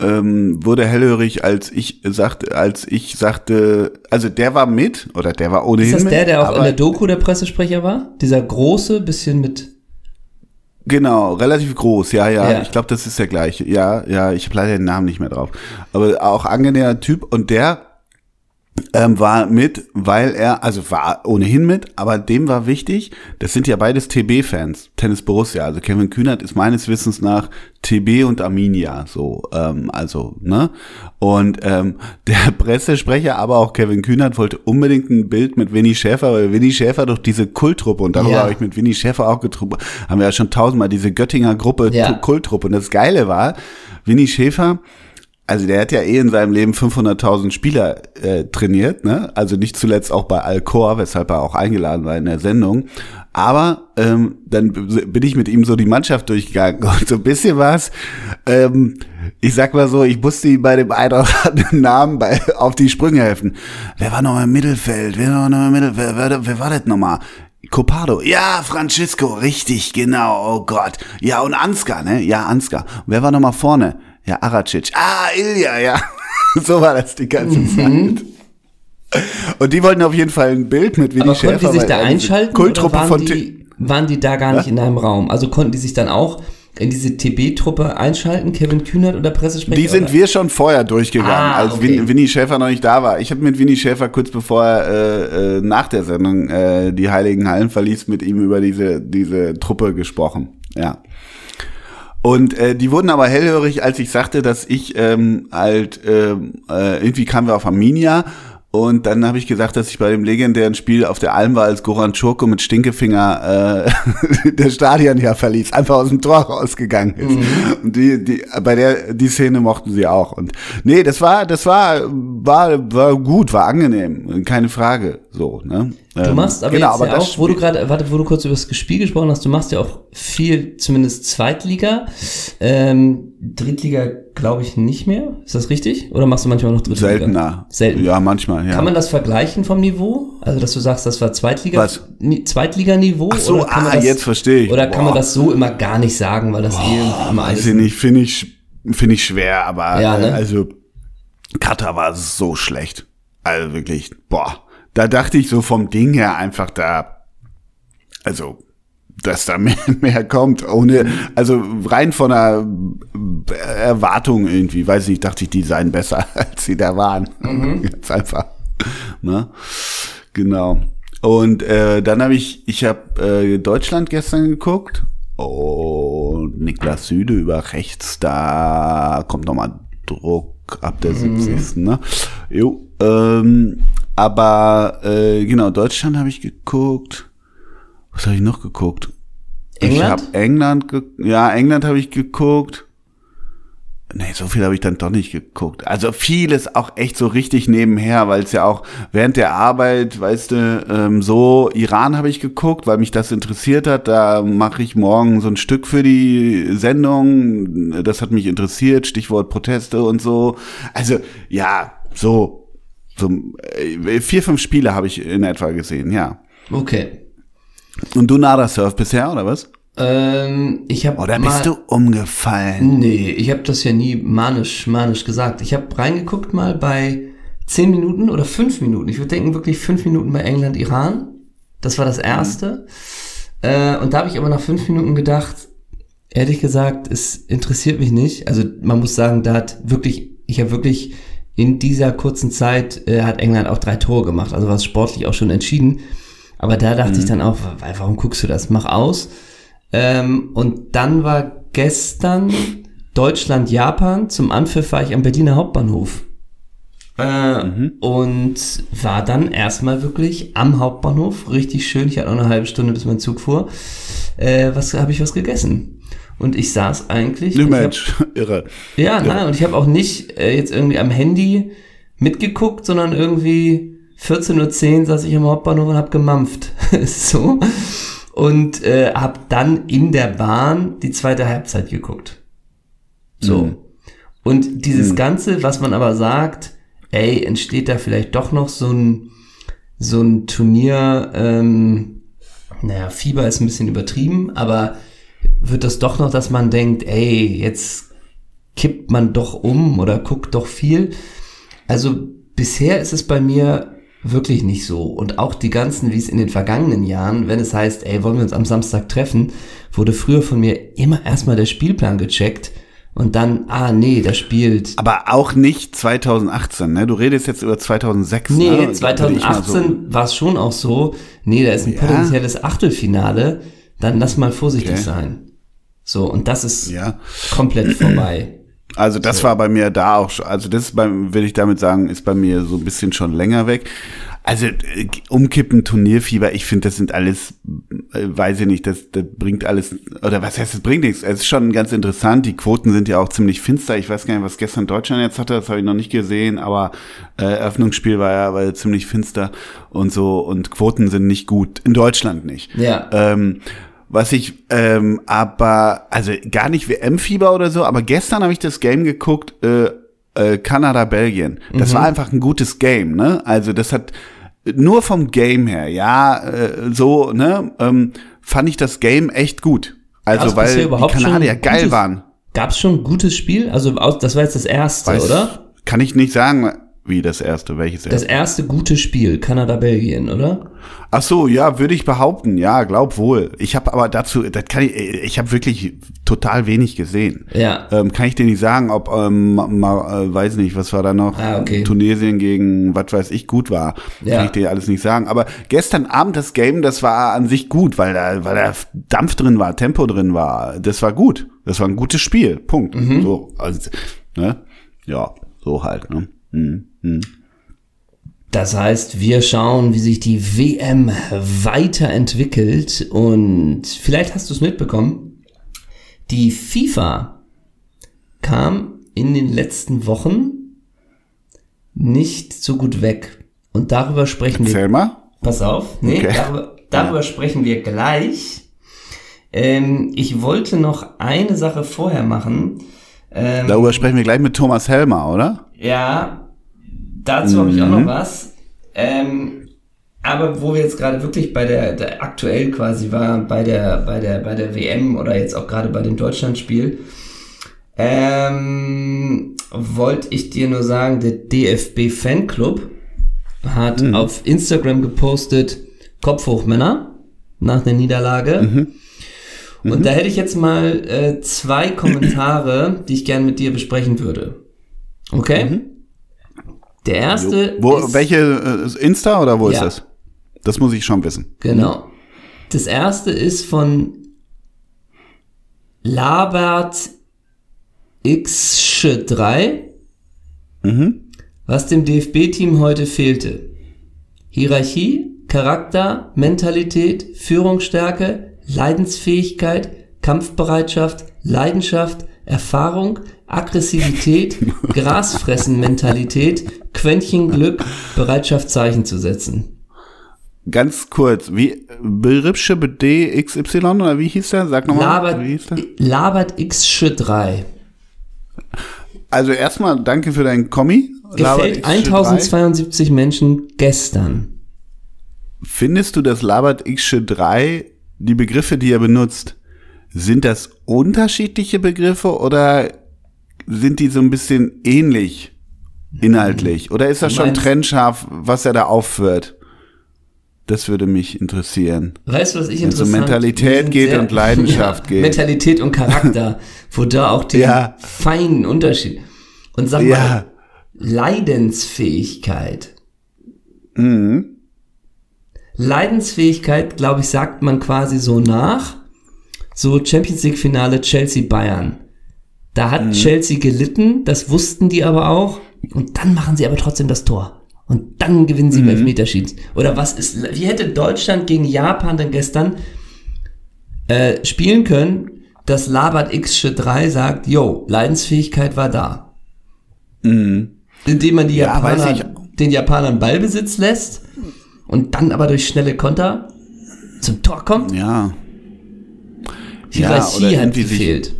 ähm, wurde hellhörig, als ich sagte, als ich sagte, also der war mit oder der war ohnehin Ist das der, der auch in der Doku der Pressesprecher war? Dieser große, bisschen mit Genau, relativ groß, ja, ja. ja. Ich glaube, das ist der gleiche. Ja, ja, ich habe leider den Namen nicht mehr drauf. Aber auch angenehmer Typ und der ähm, war mit, weil er, also war ohnehin mit, aber dem war wichtig, das sind ja beides TB-Fans, Tennis Borussia. Also Kevin Kühnert ist meines Wissens nach TB und Arminia, so, ähm, also, ne? Und ähm, der Pressesprecher, aber auch Kevin Kühnert wollte unbedingt ein Bild mit Winnie Schäfer, weil Winnie Schäfer durch diese Kulttruppe, und darüber ja. habe ich mit Winnie Schäfer auch getrunken, haben wir ja schon tausendmal diese Göttinger Gruppe, ja. Kulttruppe. Und das Geile war, Winnie Schäfer, also der hat ja eh in seinem Leben 500.000 Spieler äh, trainiert, ne? Also nicht zuletzt auch bei Alcor, weshalb er auch eingeladen war in der Sendung. Aber ähm, dann bin ich mit ihm so die Mannschaft durchgegangen und so ein bisschen was. Ähm, ich sag mal so, ich musste ihm bei dem einen oder anderen Namen bei, auf die Sprünge helfen. Wer war noch im Mittelfeld? Wer war noch im Mittelfeld? Wer, wer, wer war das nochmal? Copado. Ja, Francisco, richtig, genau. Oh Gott. Ja, und Ansgar, ne? Ja, Ansgar. Wer war nochmal vorne? Ja, Aracic. Ah, Ilja, ja. so war das die ganze mhm. Zeit. Und die wollten auf jeden Fall ein Bild mit Aber Schäfer. Konnten die sich da einschalten? Kulttruppe waren von die, waren die da gar nicht in einem Raum? Also konnten die sich dann auch in diese TB-Truppe einschalten, Kevin Kühnert oder Pressesprecher? Die sind oder? wir schon vorher durchgegangen, ah, als okay. Winnie Schäfer noch nicht da war. Ich habe mit Winnie Schäfer kurz bevor er äh, äh, nach der Sendung äh, die Heiligen Hallen verließ, mit ihm über diese, diese Truppe gesprochen. Ja. Und äh, die wurden aber hellhörig, als ich sagte, dass ich ähm, halt ähm, äh, irgendwie kamen wir auf Arminia und dann habe ich gesagt, dass ich bei dem legendären Spiel auf der Alm war, als Goran Czurko mit Stinkefinger äh, der Stadion ja verließ, einfach aus dem Tor rausgegangen ist. Mhm. Und die, die, bei der, die Szene mochten sie auch. Und nee, das war, das war, war, war gut, war angenehm, keine Frage. So, ne? Du ähm, machst aber genau, jetzt aber ja auch, wo du gerade, warte, wo du kurz über das Spiel gesprochen hast, du machst ja auch viel, zumindest Zweitliga. Ähm, Drittliga glaube ich nicht mehr. Ist das richtig? Oder machst du manchmal noch Drittliga? Seltener. Selten. Ja, manchmal, ja. Kann man das vergleichen vom Niveau? Also, dass du sagst, das war Zweitliga, Was? Zweitliganiveau? Ach so, ah, das, jetzt verstehe ich. Oder Boah. kann man das so immer gar nicht sagen, weil das Boah, eh immer alles. Weiß ich nicht, finde ich, finde ich schwer, aber, ja, ne? also, Katar war so schlecht. Also wirklich, boah da dachte ich so vom Ding her einfach da, also, dass da mehr, mehr kommt, ohne, also rein von der Erwartung irgendwie, weiß nicht, dachte ich, die seien besser, als sie da waren. Mhm. Jetzt einfach, ne? Genau. Und äh, dann habe ich, ich habe äh, Deutschland gestern geguckt und Niklas Süde über rechts, da kommt nochmal Druck ab der mhm. 70. Ne? Jo, ähm, aber äh, genau, Deutschland habe ich geguckt. Was habe ich noch geguckt? England? Ich habe England, ge ja, England habe ich geguckt. Nee, so viel habe ich dann doch nicht geguckt. Also vieles auch echt so richtig nebenher, weil es ja auch während der Arbeit, weißt du, ähm, so Iran habe ich geguckt, weil mich das interessiert hat. Da mache ich morgen so ein Stück für die Sendung. Das hat mich interessiert, Stichwort Proteste und so. Also ja, so so äh, vier, fünf Spiele habe ich in etwa gesehen, ja. Okay. Und du Nada Surf bisher, oder was? Ähm, ich habe Oder bist du umgefallen? Nee, ich habe das ja nie manisch, manisch gesagt. Ich habe reingeguckt mal bei zehn Minuten oder fünf Minuten. Ich würde denken wirklich fünf Minuten bei England, Iran. Das war das erste. Mhm. Äh, und da habe ich aber nach fünf Minuten gedacht, ehrlich gesagt, es interessiert mich nicht. Also man muss sagen, da hat wirklich, ich habe wirklich in dieser kurzen Zeit äh, hat England auch drei Tore gemacht, also war es sportlich auch schon entschieden. Aber da dachte mhm. ich dann auch, warum guckst du das? Mach aus. Ähm, und dann war gestern Deutschland-Japan. Zum Anpfiff war ich am Berliner Hauptbahnhof. Äh, mhm. Und war dann erstmal wirklich am Hauptbahnhof. Richtig schön. Ich hatte auch eine halbe Stunde, bis mein Zug fuhr. Äh, was habe ich was gegessen? Und ich saß eigentlich. Ne Mensch, hab, irre. Ja, irre. nein, und ich habe auch nicht äh, jetzt irgendwie am Handy mitgeguckt, sondern irgendwie 14.10 Uhr saß ich am Hauptbahnhof und habe gemampft. so. Und äh, habe dann in der Bahn die zweite Halbzeit geguckt. So. Mhm. Und dieses mhm. Ganze, was man aber sagt, ey, entsteht da vielleicht doch noch so ein, so ein Turnier, ähm, naja, Fieber ist ein bisschen übertrieben, aber wird das doch noch, dass man denkt, ey, jetzt kippt man doch um oder guckt doch viel. Also bisher ist es bei mir wirklich nicht so. Und auch die ganzen, wie es in den vergangenen Jahren, wenn es heißt, ey, wollen wir uns am Samstag treffen, wurde früher von mir immer erstmal der Spielplan gecheckt, Und dann, ah nee, der spielt. Aber auch nicht 2018, ne? Du redest jetzt über 2006. Nee, ne? 2018 so. war es schon auch so. Nee, da ist ein ja. potenzielles Achtelfinale. Dann lass mal vorsichtig okay. sein. So, und das ist ja. komplett vorbei. Also das so. war bei mir da auch, also das ist bei, will ich damit sagen, ist bei mir so ein bisschen schon länger weg. Also äh, umkippen, Turnierfieber, ich finde, das sind alles, äh, weiß ich nicht, das, das bringt alles, oder was heißt, das bringt nichts. Es ist schon ganz interessant, die Quoten sind ja auch ziemlich finster. Ich weiß gar nicht, was gestern Deutschland jetzt hatte, das habe ich noch nicht gesehen, aber äh, Eröffnungsspiel war ja, war ziemlich finster und so und Quoten sind nicht gut, in Deutschland nicht. Ja. Ähm, was ich, ähm, aber, also gar nicht WM-Fieber oder so, aber gestern habe ich das Game geguckt, äh, äh, Kanada, Belgien. Das mhm. war einfach ein gutes Game, ne? Also das hat nur vom Game her, ja, äh, so, ne, ähm, fand ich das Game echt gut. Also weil die Kanadier geil gutes, waren. Gab's schon ein gutes Spiel? Also das war jetzt das erste, Weiß, oder? Kann ich nicht sagen. Wie das erste? Welches erste? Das erste gute Spiel, Kanada-Belgien, oder? Ach so, ja, würde ich behaupten. Ja, glaub wohl. Ich habe aber dazu, das kann ich, ich habe wirklich total wenig gesehen. Ja. Ähm, kann ich dir nicht sagen, ob, ähm, mal, äh, weiß nicht, was war da noch? Ah, okay. Tunesien gegen, was weiß ich, gut war. Ja. Kann ich dir alles nicht sagen. Aber gestern Abend das Game, das war an sich gut, weil da, weil da Dampf drin war, Tempo drin war. Das war gut. Das war ein gutes Spiel. Punkt. Mhm. So, also, ne? Ja, so halt, ne? Mhm. Mhm. Das heißt, wir schauen, wie sich die WM weiterentwickelt und vielleicht hast du es mitbekommen, die FIFA kam in den letzten Wochen nicht so gut weg. Und darüber sprechen Erzähl wir. mal. Pass auf, nee, okay. darüber, darüber ja. sprechen wir gleich. Ähm, ich wollte noch eine Sache vorher machen. Ähm, darüber sprechen wir gleich mit Thomas Helmer, oder? Ja, Dazu mhm. habe ich auch noch mhm. was. Ähm, aber wo wir jetzt gerade wirklich bei der, der aktuell quasi war, bei der, bei der, bei der WM oder jetzt auch gerade bei dem Deutschlandspiel, ähm, wollte ich dir nur sagen, der DFB Fanclub hat mhm. auf Instagram gepostet, Kopf hoch Männer nach der Niederlage. Mhm. Und mhm. da hätte ich jetzt mal äh, zwei Kommentare, die ich gerne mit dir besprechen würde. Okay? Mhm. Der erste. Wo, ist, welche äh, Insta oder wo ja. ist das? Das muss ich schon wissen. Genau. Das erste ist von Labert X3, mhm. was dem DFB-Team heute fehlte. Hierarchie, Charakter, Mentalität, Führungsstärke, Leidensfähigkeit, Kampfbereitschaft, Leidenschaft, Erfahrung, Aggressivität, Grasfressen-Mentalität, Quäntchen Bereitschaft Zeichen zu setzen. Ganz kurz, wie Beripsche DXY oder wie hieß der? Sag nochmal. Labert, wie hieß der? Labert X3. Also erstmal danke für deinen Kommi. Gefällt 1072 Menschen gestern. Findest du, dass Labert X3 die Begriffe, die er benutzt, sind das unterschiedliche Begriffe oder sind die so ein bisschen ähnlich inhaltlich? Oder ist das schon trennscharf, was er da aufführt? Das würde mich interessieren. Weißt du, was ich interessant Wenn um Mentalität geht und Leidenschaft ja, geht. Mentalität und Charakter, wo da auch den ja. feinen Unterschied. Und sag ja. mal, Leidensfähigkeit. Mhm. Leidensfähigkeit, glaube ich, sagt man quasi so nach. So Champions League Finale Chelsea Bayern. Da hat mhm. Chelsea gelitten, das wussten die aber auch. Und dann machen sie aber trotzdem das Tor. Und dann gewinnen sie mhm. im Elfmeterschießen. Oder was ist, wie hätte Deutschland gegen Japan denn gestern äh, spielen können, dass Labert X 3 sagt, yo, Leidensfähigkeit war da. Mhm. Indem man die ja, Japaner, den Japanern Ballbesitz lässt und dann aber durch schnelle Konter zum Tor kommt. Ja. Hierarchie ja, hat gefehlt.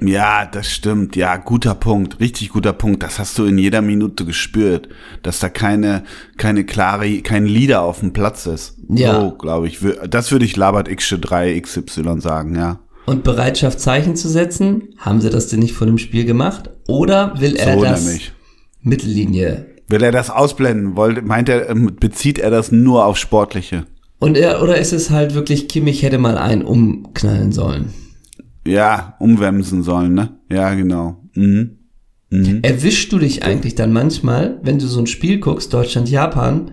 Ja, das stimmt. Ja, guter Punkt. Richtig guter Punkt. Das hast du in jeder Minute gespürt, dass da keine, keine klare, kein Leader auf dem Platz ist. Ja. So, glaube ich. Das würde ich Labert X3 XY sagen, ja. Und Bereitschaft, Zeichen zu setzen? Haben sie das denn nicht vor dem Spiel gemacht? Oder will er so das nämlich. Mittellinie? Will er das ausblenden? Wollt, meint er, ähm, bezieht er das nur auf Sportliche? Und er, oder ist es halt wirklich, Kimmich hätte mal einen umknallen sollen? Ja, umwemsen sollen, ne? Ja, genau. Mhm. Mhm. Erwischst du dich eigentlich dann manchmal, wenn du so ein Spiel guckst, Deutschland, Japan,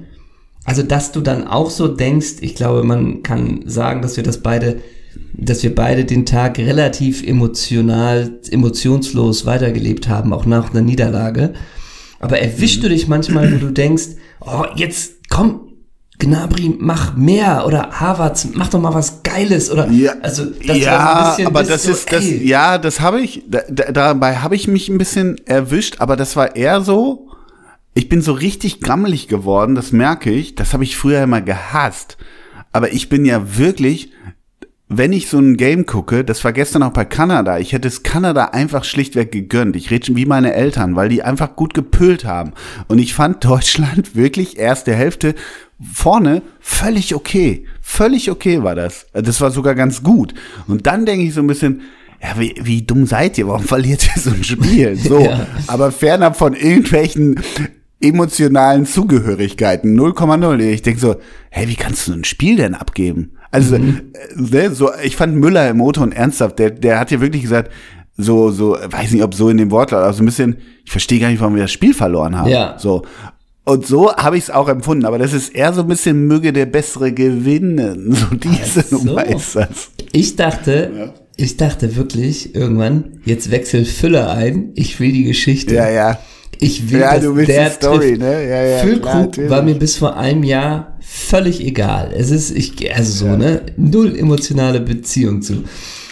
also dass du dann auch so denkst, ich glaube, man kann sagen, dass wir das beide, dass wir beide den Tag relativ emotional, emotionslos weitergelebt haben, auch nach einer Niederlage. Aber erwischst du dich manchmal, wo du denkst, oh, jetzt komm, Gnabry, mach mehr oder Harvard, mach doch mal was Geiles oder ja, also das ja, aber das so, ist das ey. ja, das habe ich da, dabei habe ich mich ein bisschen erwischt, aber das war eher so ich bin so richtig grammelig geworden, das merke ich, das habe ich früher immer gehasst. Aber ich bin ja wirklich wenn ich so ein Game gucke, das war gestern auch bei Kanada, ich hätte es Kanada einfach schlichtweg gegönnt. Ich rede schon wie meine Eltern, weil die einfach gut gepölt haben. Und ich fand Deutschland wirklich erste Hälfte vorne völlig okay. Völlig okay war das. Das war sogar ganz gut. Und dann denke ich so ein bisschen, ja, wie, wie dumm seid ihr? Warum verliert ihr so ein Spiel? So, ja. aber fernab von irgendwelchen emotionalen Zugehörigkeiten 0,0. Ich denke so, hey, wie kannst du ein Spiel denn abgeben? Also, mhm. äh, so, ich fand Müller im Motor und ernsthaft, der, der hat ja wirklich gesagt, so, so, weiß nicht, ob so in dem Wortlaut, aber so ein bisschen, ich verstehe gar nicht, warum wir das Spiel verloren haben. Ja. So. Und so habe ich es auch empfunden, aber das ist eher so ein bisschen möge der bessere gewinnen. So diese so. Nummer ist das. Ich dachte, ja. ich dachte wirklich irgendwann, jetzt wechselt Füller ein, ich will die Geschichte. Ja, ja. Ich will, ja, du willst der die Story, trifft. ne? Ja, ja, Füllkrug klar, war mir bis vor einem Jahr völlig egal. Es ist, ich, also so, ja. ne? Null emotionale Beziehung zu.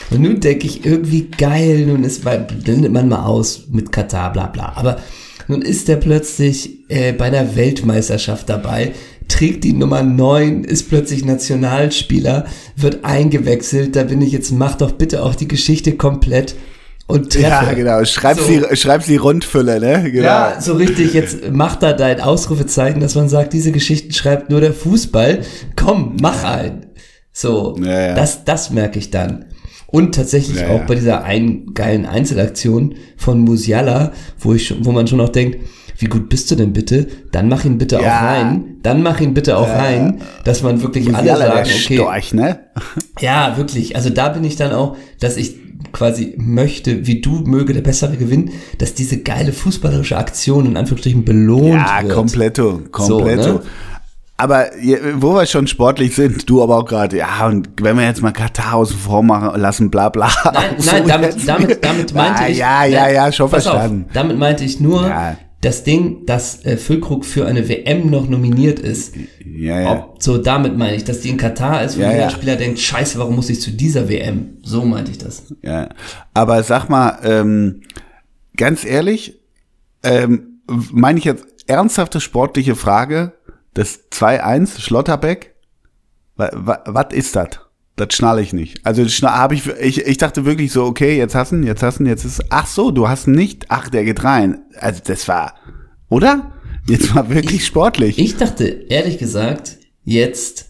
Und nun denke ich, irgendwie geil, nun ist, blendet man mal aus mit Katar, bla bla. Aber nun ist er plötzlich äh, bei einer Weltmeisterschaft dabei, trägt die Nummer 9, ist plötzlich Nationalspieler, wird eingewechselt. Da bin ich jetzt, mach doch bitte auch die Geschichte komplett und treffe. Ja, genau. Schreib, so. sie, schreib sie Rundfülle, ne? Genau. Ja, so richtig. Jetzt mach da dein Ausrufezeichen, dass man sagt, diese Geschichten schreibt nur der Fußball. Komm, mach ein. So, ja, ja. das, das merke ich dann. Und tatsächlich ja, auch bei dieser einen geilen Einzelaktion von Musiala, wo ich, wo man schon auch denkt, wie gut bist du denn bitte? Dann mach ihn bitte auch rein. Dann mach ihn bitte auch rein, dass man wirklich Musiala, alle sagen, okay. Storch, ne? Ja, wirklich. Also da bin ich dann auch, dass ich quasi möchte, wie du möge der Bessere gewinnen, dass diese geile fußballerische Aktion in Anführungsstrichen belohnt ja, wird. Ja, kompletto, kompletto. So, ne? Aber wo wir schon sportlich sind, du aber auch gerade, ja, und wenn wir jetzt mal Katar außen vor machen lassen, bla bla. Nein, so nein, damit, damit, damit meinte ja, ich. Ja, ja, ja, schon verstanden. Auf, damit meinte ich nur, ja. das Ding, dass äh, Füllkrug für eine WM noch nominiert ist. Ja, ja. Ob, so, damit meine ich, dass die in Katar ist, wo ja, jeder ja. Spieler denkt, scheiße, warum muss ich zu dieser WM? So meinte ich das. Ja, aber sag mal, ähm, ganz ehrlich, ähm, meine ich jetzt ernsthafte sportliche Frage, das 2-1 Schlotterbeck, was ist das? Das schnalle ich nicht. Also habe ich, ich, ich dachte wirklich so, okay, jetzt hast du jetzt hast du jetzt ist, ach so, du hast nicht, ach, der geht rein. Also das war, oder? Jetzt war wirklich ich, sportlich. Ich dachte, ehrlich gesagt, jetzt,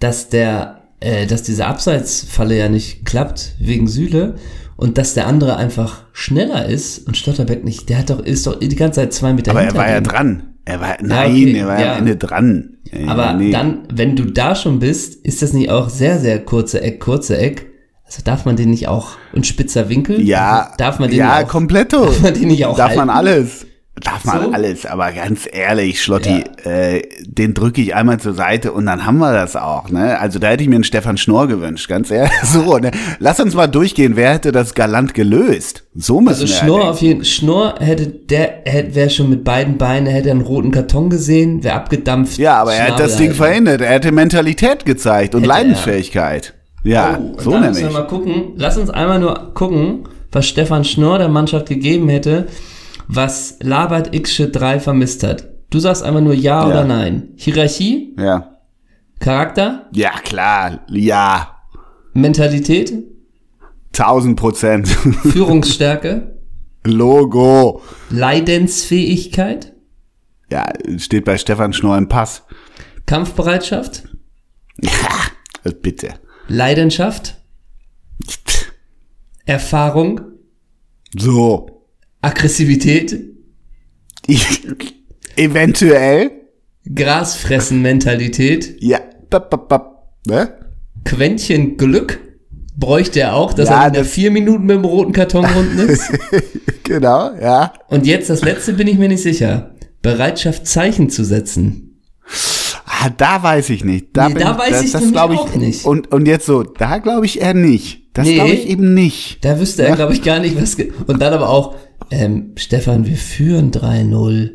dass der, äh, dass diese Abseitsfalle ja nicht klappt wegen Süle und dass der andere einfach schneller ist und Stotterbeck nicht, der hat doch, ist doch die ganze Zeit zwei Meter Aber er war ja dran. Er war, nein, ja, okay, er war ja. am Ende dran. Ja, Aber nee. dann, wenn du da schon bist, ist das nicht auch sehr, sehr kurze Eck, kurze Eck? Also darf man den nicht auch ein spitzer Winkel? Ja. Darf man den ja, auch, kompletto. Darf man den nicht auch Darf halten? man alles. Darf man so? alles, aber ganz ehrlich, Schlotti, ja. äh, den drücke ich einmal zur Seite und dann haben wir das auch. Ne? Also da hätte ich mir einen Stefan Schnorr gewünscht, ganz ehrlich. So, ne? Lass uns mal durchgehen, wer hätte das galant gelöst? So müssen also Schnorr auf jeden Schnorr hätte, der hätte, wäre schon mit beiden Beinen, hätte einen roten Karton gesehen, wäre abgedampft. Ja, aber er hat das Ding verhindert. Er hätte Mentalität gezeigt und hätte Leidensfähigkeit. Er. Ja, oh, so nämlich. Müssen wir mal gucken. Lass uns einmal nur gucken, was Stefan Schnorr der Mannschaft gegeben hätte was Labert X 3 vermisst hat. Du sagst einfach nur ja, ja, oder nein. Hierarchie? Ja. Charakter? Ja, klar. Ja. Mentalität? 1000 Prozent. Führungsstärke? Logo. Leidensfähigkeit? Ja, steht bei Stefan Schnorr im Pass. Kampfbereitschaft? Ja, bitte. Leidenschaft? Erfahrung? So. Aggressivität? Eventuell. Grasfressen-Mentalität? Ja. Ne? Quäntchen Glück? bräuchte er auch, dass Ja, er wieder das- vier Minuten mit dem roten Karton runden ist. genau, ja. Und jetzt das letzte bin ich mir nicht sicher. Bereitschaft, Zeichen zu setzen. Ah, da weiß ich nicht. Da, Nee, da weiß ich nämlich glaub auch nicht. Und, und jetzt so, da glaube ich eher nicht. Das Nee. glaube ich eben nicht. Da wüsste er, glaube ich, gar nicht, was. Und dann aber auch, ähm, Stefan, wir führen 3-0.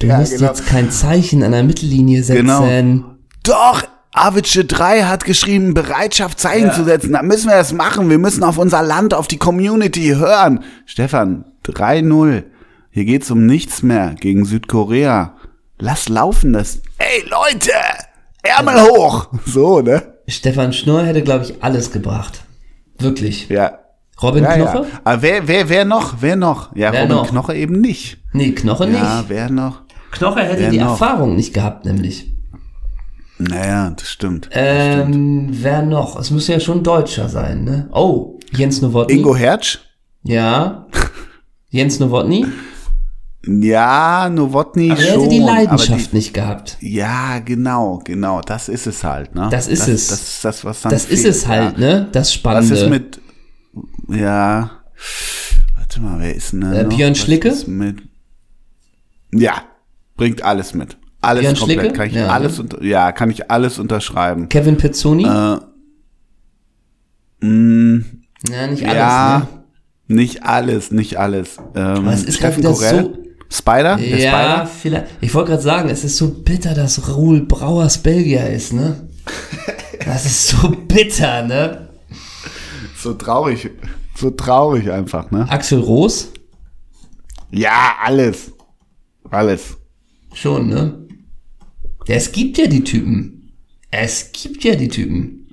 Du Ja, musst genau. jetzt kein Zeichen an der Mittellinie setzen. Genau. Doch, Avicii 3 hat geschrieben, Bereitschaft Zeichen Ja. zu setzen. Da müssen wir das machen. Wir müssen auf unser Land, auf die Community hören. Stefan, 3-0. Hier geht's um nichts mehr gegen Südkorea. Lass laufen das. Ey, Leute! Ärmel hoch! So, ne? Stefan Schnurr hätte, glaube ich, alles gebracht. Wirklich. Ja. Robin Ja, Knoche? ja. Aber wer, wer, wer noch? Wer noch? Ja, Wer Robin noch? Knoche eben nicht. Nee, Knoche Ja, nicht. wer noch? Knoche hätte wer die noch? Erfahrung nicht gehabt, nämlich. Naja, das stimmt. Ähm, wer noch? Es müsste ja schon Deutscher sein, ne? Oh, Jens Nowotny. Ingo Hertz? Ja. Jens Nowotny. Ja, Nowotny Aber er schon. hätte die Leidenschaft nicht gehabt. Die, ja, genau, genau. Das ist es halt, ne? Das ist es. Das ist das, was dann Das ist fehlt, es halt, ja. ne? Das Spannende. Was ist mit, ja, warte mal, wer ist denn da Äh, noch? Björn Schlicke? Mit, ja, bringt alles mit. Alles Björn komplett. Schlicke? Kann ich Ja, alles, unter, ja, kann ich alles unterschreiben. Kevin Pezzoni? Äh, mh, ja, nicht alles, ja, ne? nicht alles, nicht alles. Ähm, es ist Steffen wieder Korell? so- Spider? Der Ja, Spider? vielleicht. Ich wollte gerade sagen, es ist so bitter, dass Raoul Brauers Belgier ist, ne? Das ist so bitter, ne? So traurig, so traurig einfach, ne? Axel Roos? Ja, alles. Alles. Schon, ne? Es gibt ja die Typen. Es gibt ja die Typen.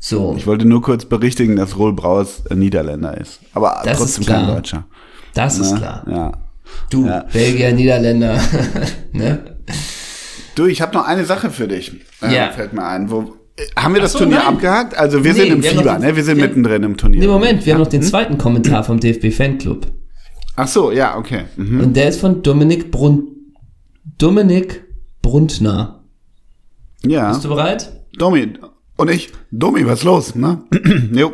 So, Ich wollte nur kurz berichtigen, dass Rohl Braus ein Niederländer ist. Aber Das trotzdem ist kein Deutscher. das ist Ne? klar. Ja. Du, Ja. Belgier, Niederländer, ne? Du, ich habe noch eine Sache für dich. Äh, Ja. Fällt mir ein. Wo, äh, haben wir das so, Turnier nein. abgehakt? Also wir Nee, sind im wir haben Fieber, ne? Wir sind wir- mittendrin im Turnier. Nee, Moment, wir haben ja. noch den zweiten Kommentar vom DFB Fanclub. Ach so, ja, okay. Mhm. Und der ist von Dominik Brun Dominik Bruntner. Ja. Bist du bereit? Domi. Und ich, Domi, was los, ne? jo.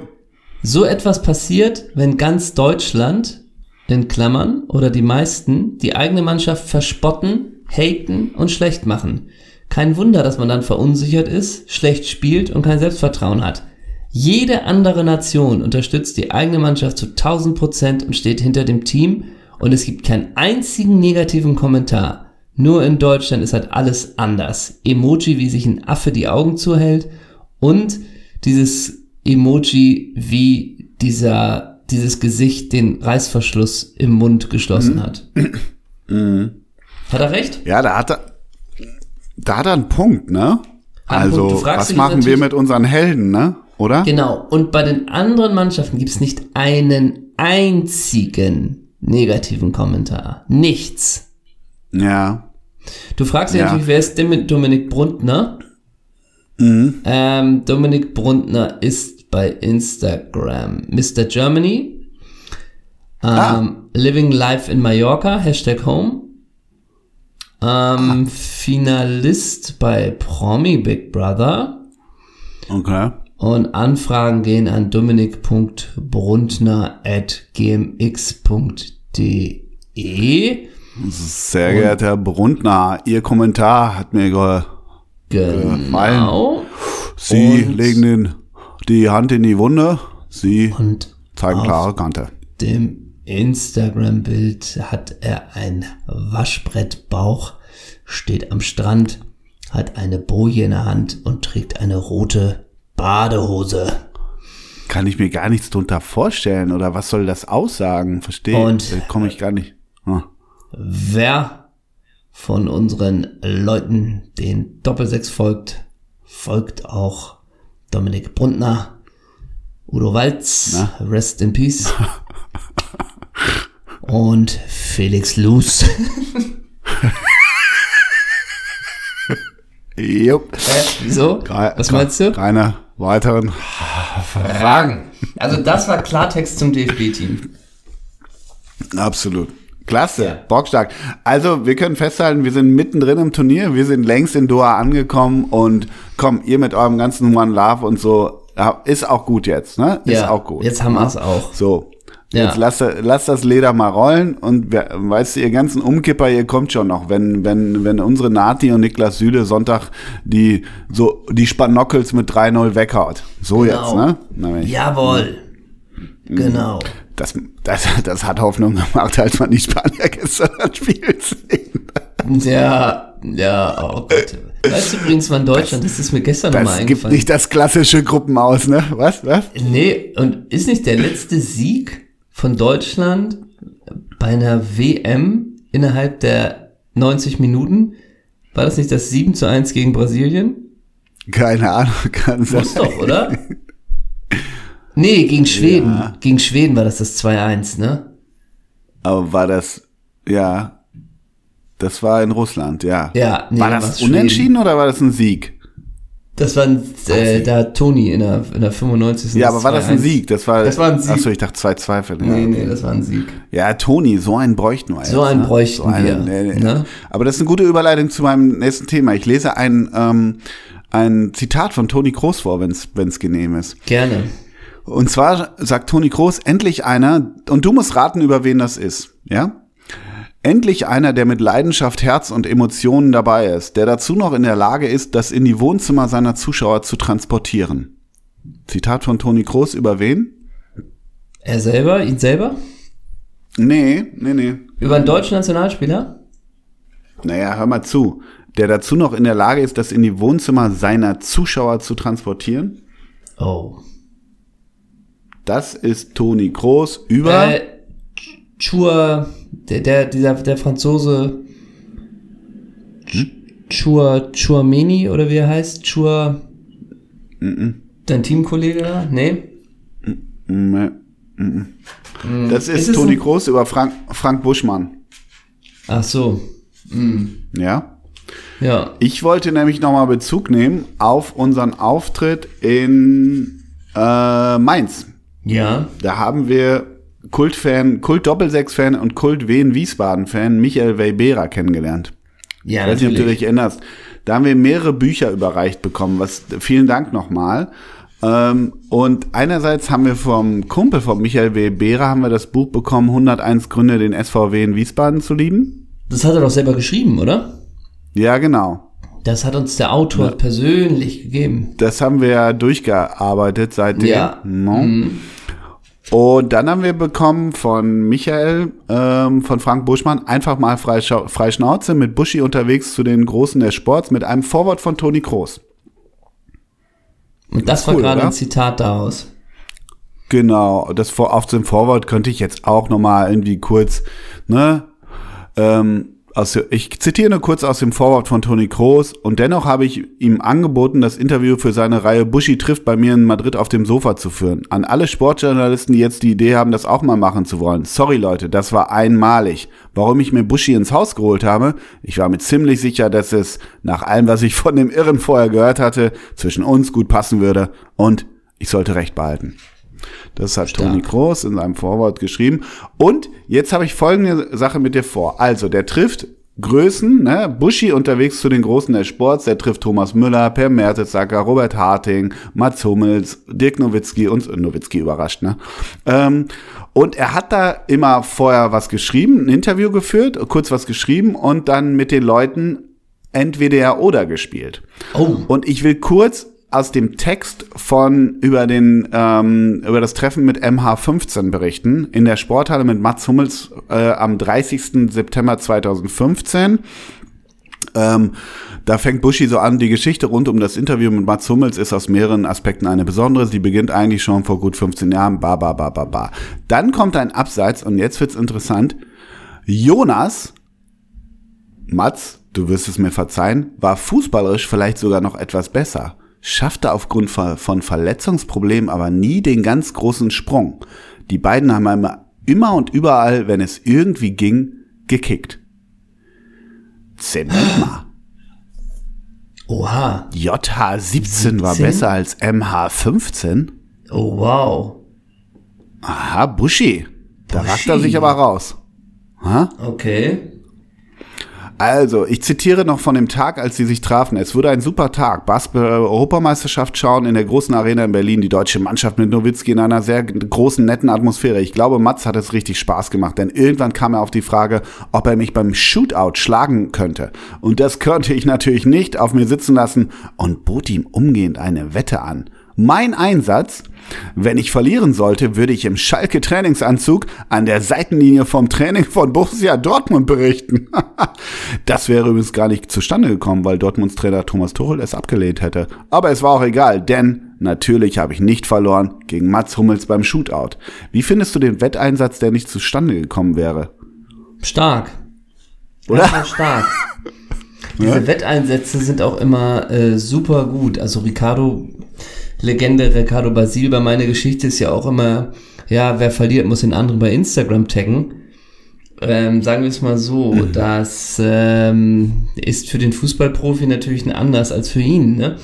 So etwas passiert, wenn ganz Deutschland, in Klammern, oder die meisten, die eigene Mannschaft verspotten, haten und schlecht machen. Kein Wunder, dass man dann verunsichert ist, schlecht spielt und kein Selbstvertrauen hat. Jede andere Nation unterstützt die eigene Mannschaft zu 1000 Prozent und steht hinter dem Team und es gibt keinen einzigen negativen Kommentar. Nur in Deutschland ist halt alles anders. Emoji, wie sich ein Affe die Augen zuhält und dieses Emoji, wie dieser, dieses Gesicht den Reißverschluss im Mund geschlossen hat. Hat er recht? Ja, da hat er, da einen Punkt, ne? Also, Punkt. Was machen wir mit unseren Helden, ne? Oder? Genau. Und bei den anderen Mannschaften gibt es nicht einen einzigen negativen Kommentar. Nichts. Ja. Du fragst dich Ja. natürlich, wer ist Dominik Bruntner? Ähm, Dominik Bruntner ist bei Instagram Mr. Germany. Ähm, Living Life in Mallorca, Hashtag Home. Ähm, Finalist bei Promi Big Brother. Okay. Und Anfragen gehen an dominik.bruntner.gmx.de. Sehr geehrter Herr Bruntner, Ihr Kommentar hat mir ge Genau. Sie Und- legen den, die Hand in die Wunde. Sie zeigen klare Kante. dem Instagram-Bild hat er ein Waschbrettbauch, steht am Strand, hat eine Boje in der Hand und trägt eine rote Badehose. Kann ich mir gar nichts drunter vorstellen oder was soll das aussagen? Verstehe. Und- Äh, Komme ich gar nicht. Ah. Wer von unseren Leuten den Doppelsechs folgt, folgt auch Dominik Bruntner, Udo Walz, Rest in Peace und Felix Luz. Jupp. Wieso? Ke- Was meinst du? Keine weiteren. Fragen. Also das war Klartext zum DFB-Team. Absolut. Klasse, Ja. bockstark. Also, wir können festhalten, wir sind mittendrin im Turnier, wir sind längst in Doha angekommen und komm, ihr mit eurem ganzen One Love und so, ist auch gut jetzt, ne? Ist ja, auch gut. Jetzt haben wir es auch. So. Ja. Jetzt lasst, lasst das Leder mal rollen und wer- weißt du, ihr ganzen Umkipper, ihr kommt schon noch, wenn, wenn, wenn unsere Nati und Niklas Süle Sonntag die, so, die Spanockels mit 3-0 weghaut. So jetzt, Genau. ne? Na, wenn ich- Jawohl. Mhm. Genau. das, das, das hat Hoffnung gemacht, als man die Spanier gestern hat spielen sehen. Ja, ja, oh Gott. Weißt du übrigens, wann Deutschland, das ist mir gestern nochmal Das gibt eingefallen. nicht das klassische Gruppenaus, ne? Was, was? Nee, und ist nicht der letzte Sieg von Deutschland bei einer WM innerhalb der 90 Minuten? War das nicht das 7 zu 1 gegen Brasilien? Keine Ahnung, kann sein. Muss doch, oder? Nee, gegen Schweden. Gegen Schweden war das das 2-1, ne? Aber war das, ja, das war in Russland, ja. Ja, nee, war das war's Schweden. unentschieden oder war das ein Sieg? Das war ein, äh, da hat Toni in der, in der 95. Ja, aber war das ein 2-1. Sieg? Das war, Das war ein Sieg. Achso, ich dachte zwei Zweifel. Ja, Nee, nee, das war ein Sieg. ja Toni, so einen bräuchten wir So jetzt, einen ne? bräuchten wir, nee, nee. ne? Aber das ist eine gute Überleitung zu meinem nächsten Thema. Ich lese ein, ähm, ein Zitat von Toni Kroos vor, wenn es genehm ist. Gerne. Und zwar sagt Toni Kroos, endlich einer, und du musst raten, über wen das ist, ja? Endlich einer, der mit Leidenschaft, Herz und Emotionen dabei ist, der dazu noch in der Lage ist, das in die Wohnzimmer seiner Zuschauer zu transportieren. Zitat von Toni Kroos über wen? Er selber, ihn selber? Nee, nee, nee. Über einen deutschen Nationalspieler? Naja, hör mal zu. Der dazu noch in der Lage ist, das in die Wohnzimmer seiner Zuschauer zu transportieren. Oh. Das ist Toni Kroos über. Äh, Chua, der, der, dieser, der Franzose, Chua, Chuameni oder wie er heißt? Chua, dein Teamkollege da? Nee? Nee, mm, mm. Das ist, Ist Toni Kroos über Frank, Frank Buschmann. Ach so. Ja. Ja. Ich wollte nämlich nochmal Bezug nehmen auf unseren Auftritt in äh, Mainz. Ja. Da haben wir Kultfan, Kult-Doppelsechs-Fan und Kult-Wien-Wiesbaden-Fan Michael Weibera kennengelernt. Ja, Ich weiß nicht, ob du natürlich. dich erinnerst. Da haben wir mehrere Bücher überreicht bekommen. Was, vielen Dank nochmal. Ähm, und einerseits haben wir vom Kumpel von Michael Weibera haben wir das Buch bekommen, 101 Gründe, den SVW in Wiesbaden zu lieben. Das hat er doch selber geschrieben, oder? Ja, genau. Das hat uns der Autor persönlich gegeben. Das haben wir ja durchgearbeitet seitdem. Ja. No? Und dann haben wir bekommen von Michael, ähm, von Frank Buschmann, einfach mal frei, frei Schnauze mit Buschi unterwegs zu den Großen des Sports mit einem Vorwort von Toni Kroos. Und das war Cool, gerade oder? ein Zitat daraus. Genau, das vor, auf dem Vorwort könnte ich jetzt auch nochmal irgendwie kurz, ne, ähm, aus, ich zitiere nur kurz aus dem Vorwort von Toni Kroos und dennoch habe ich ihm angeboten, das Interview für seine Reihe Buschi trifft bei mir in Madrid auf dem Sofa zu führen. An alle Sportjournalisten, die jetzt die Idee haben, das auch mal machen zu wollen. Sorry Leute, das war einmalig. Warum ich mir Buschi ins Haus geholt habe? Ich war mir ziemlich sicher, dass es, nach allem, was ich von dem Irren vorher gehört hatte, zwischen uns gut passen würde und ich sollte Recht behalten. Das hat Toni Kroos in seinem Vorwort geschrieben. Und jetzt habe ich folgende Sache mit dir vor. Also, der trifft Größen, ne? Buschi unterwegs zu den Großen des Sports, der trifft Thomas Müller, Per Mertesacker, Robert Harting, Mats Hummels, Dirk Nowitzki und Nowitzki überrascht, ne? Ähm, und er hat da immer vorher was geschrieben, ein Interview geführt, kurz was geschrieben und dann mit den Leuten entweder oder gespielt. Oh. Und ich will kurz aus dem Text von über den ähm, über das Treffen mit MH15 berichten in der Sporthalle mit Mats Hummels äh, am 30. September 2015. Ähm, da fängt Buschi so an, die Geschichte rund um das Interview mit Mats Hummels ist aus mehreren Aspekten eine besondere. Sie beginnt eigentlich schon vor gut 15 Jahren. Ba, ba, ba, ba, ba. Dann kommt ein Abseits und jetzt wird's interessant. Jonas, Mats, du wirst es mir verzeihen, war fußballerisch vielleicht sogar noch etwas besser, schaffte aufgrund von Verletzungsproblemen aber nie den ganz großen Sprung. Die beiden haben immer, immer und überall, wenn es irgendwie ging, gekickt. Zement mal. Oha. JH17 war 17? besser als MH15? Oh, wow. Aha, Buschi. Da Buschi. ragt er sich aber raus. Ha? Okay. Also, ich zitiere noch von dem Tag, als sie sich trafen. Es wurde ein super Tag. Basketball-Europameisterschaft schauen in der großen Arena in Berlin. Die deutsche Mannschaft mit Nowitzki in einer sehr großen, netten Atmosphäre. Ich glaube, Mats hat es richtig Spaß gemacht, denn irgendwann kam er auf die Frage, ob er mich beim Shootout schlagen könnte. Und das könnte ich natürlich nicht auf mir sitzen lassen und bot ihm umgehend eine Wette an. Mein Einsatz? Wenn ich verlieren sollte, würde ich im Schalke Trainingsanzug an der Seitenlinie vom Training von Borussia Dortmund berichten. das wäre übrigens gar nicht zustande gekommen, weil Dortmunds Trainer Thomas Tuchel es abgelehnt hätte. Aber es war auch egal, denn natürlich habe ich nicht verloren gegen Mats Hummels beim Shootout. Wie findest du den Wetteinsatz, der nicht zustande gekommen wäre? Stark. Oder? Ja, stark. Diese ja? Wetteinsätze sind auch immer äh, super gut. Also Ricardo Legende Ricardo Basil bei meiner Geschichte ist ja auch immer, ja, wer verliert, muss den anderen bei Instagram taggen. Ähm, sagen wir es mal so, mhm. das ähm, ist für den Fußballprofi natürlich ein anders als für ihn. Ne?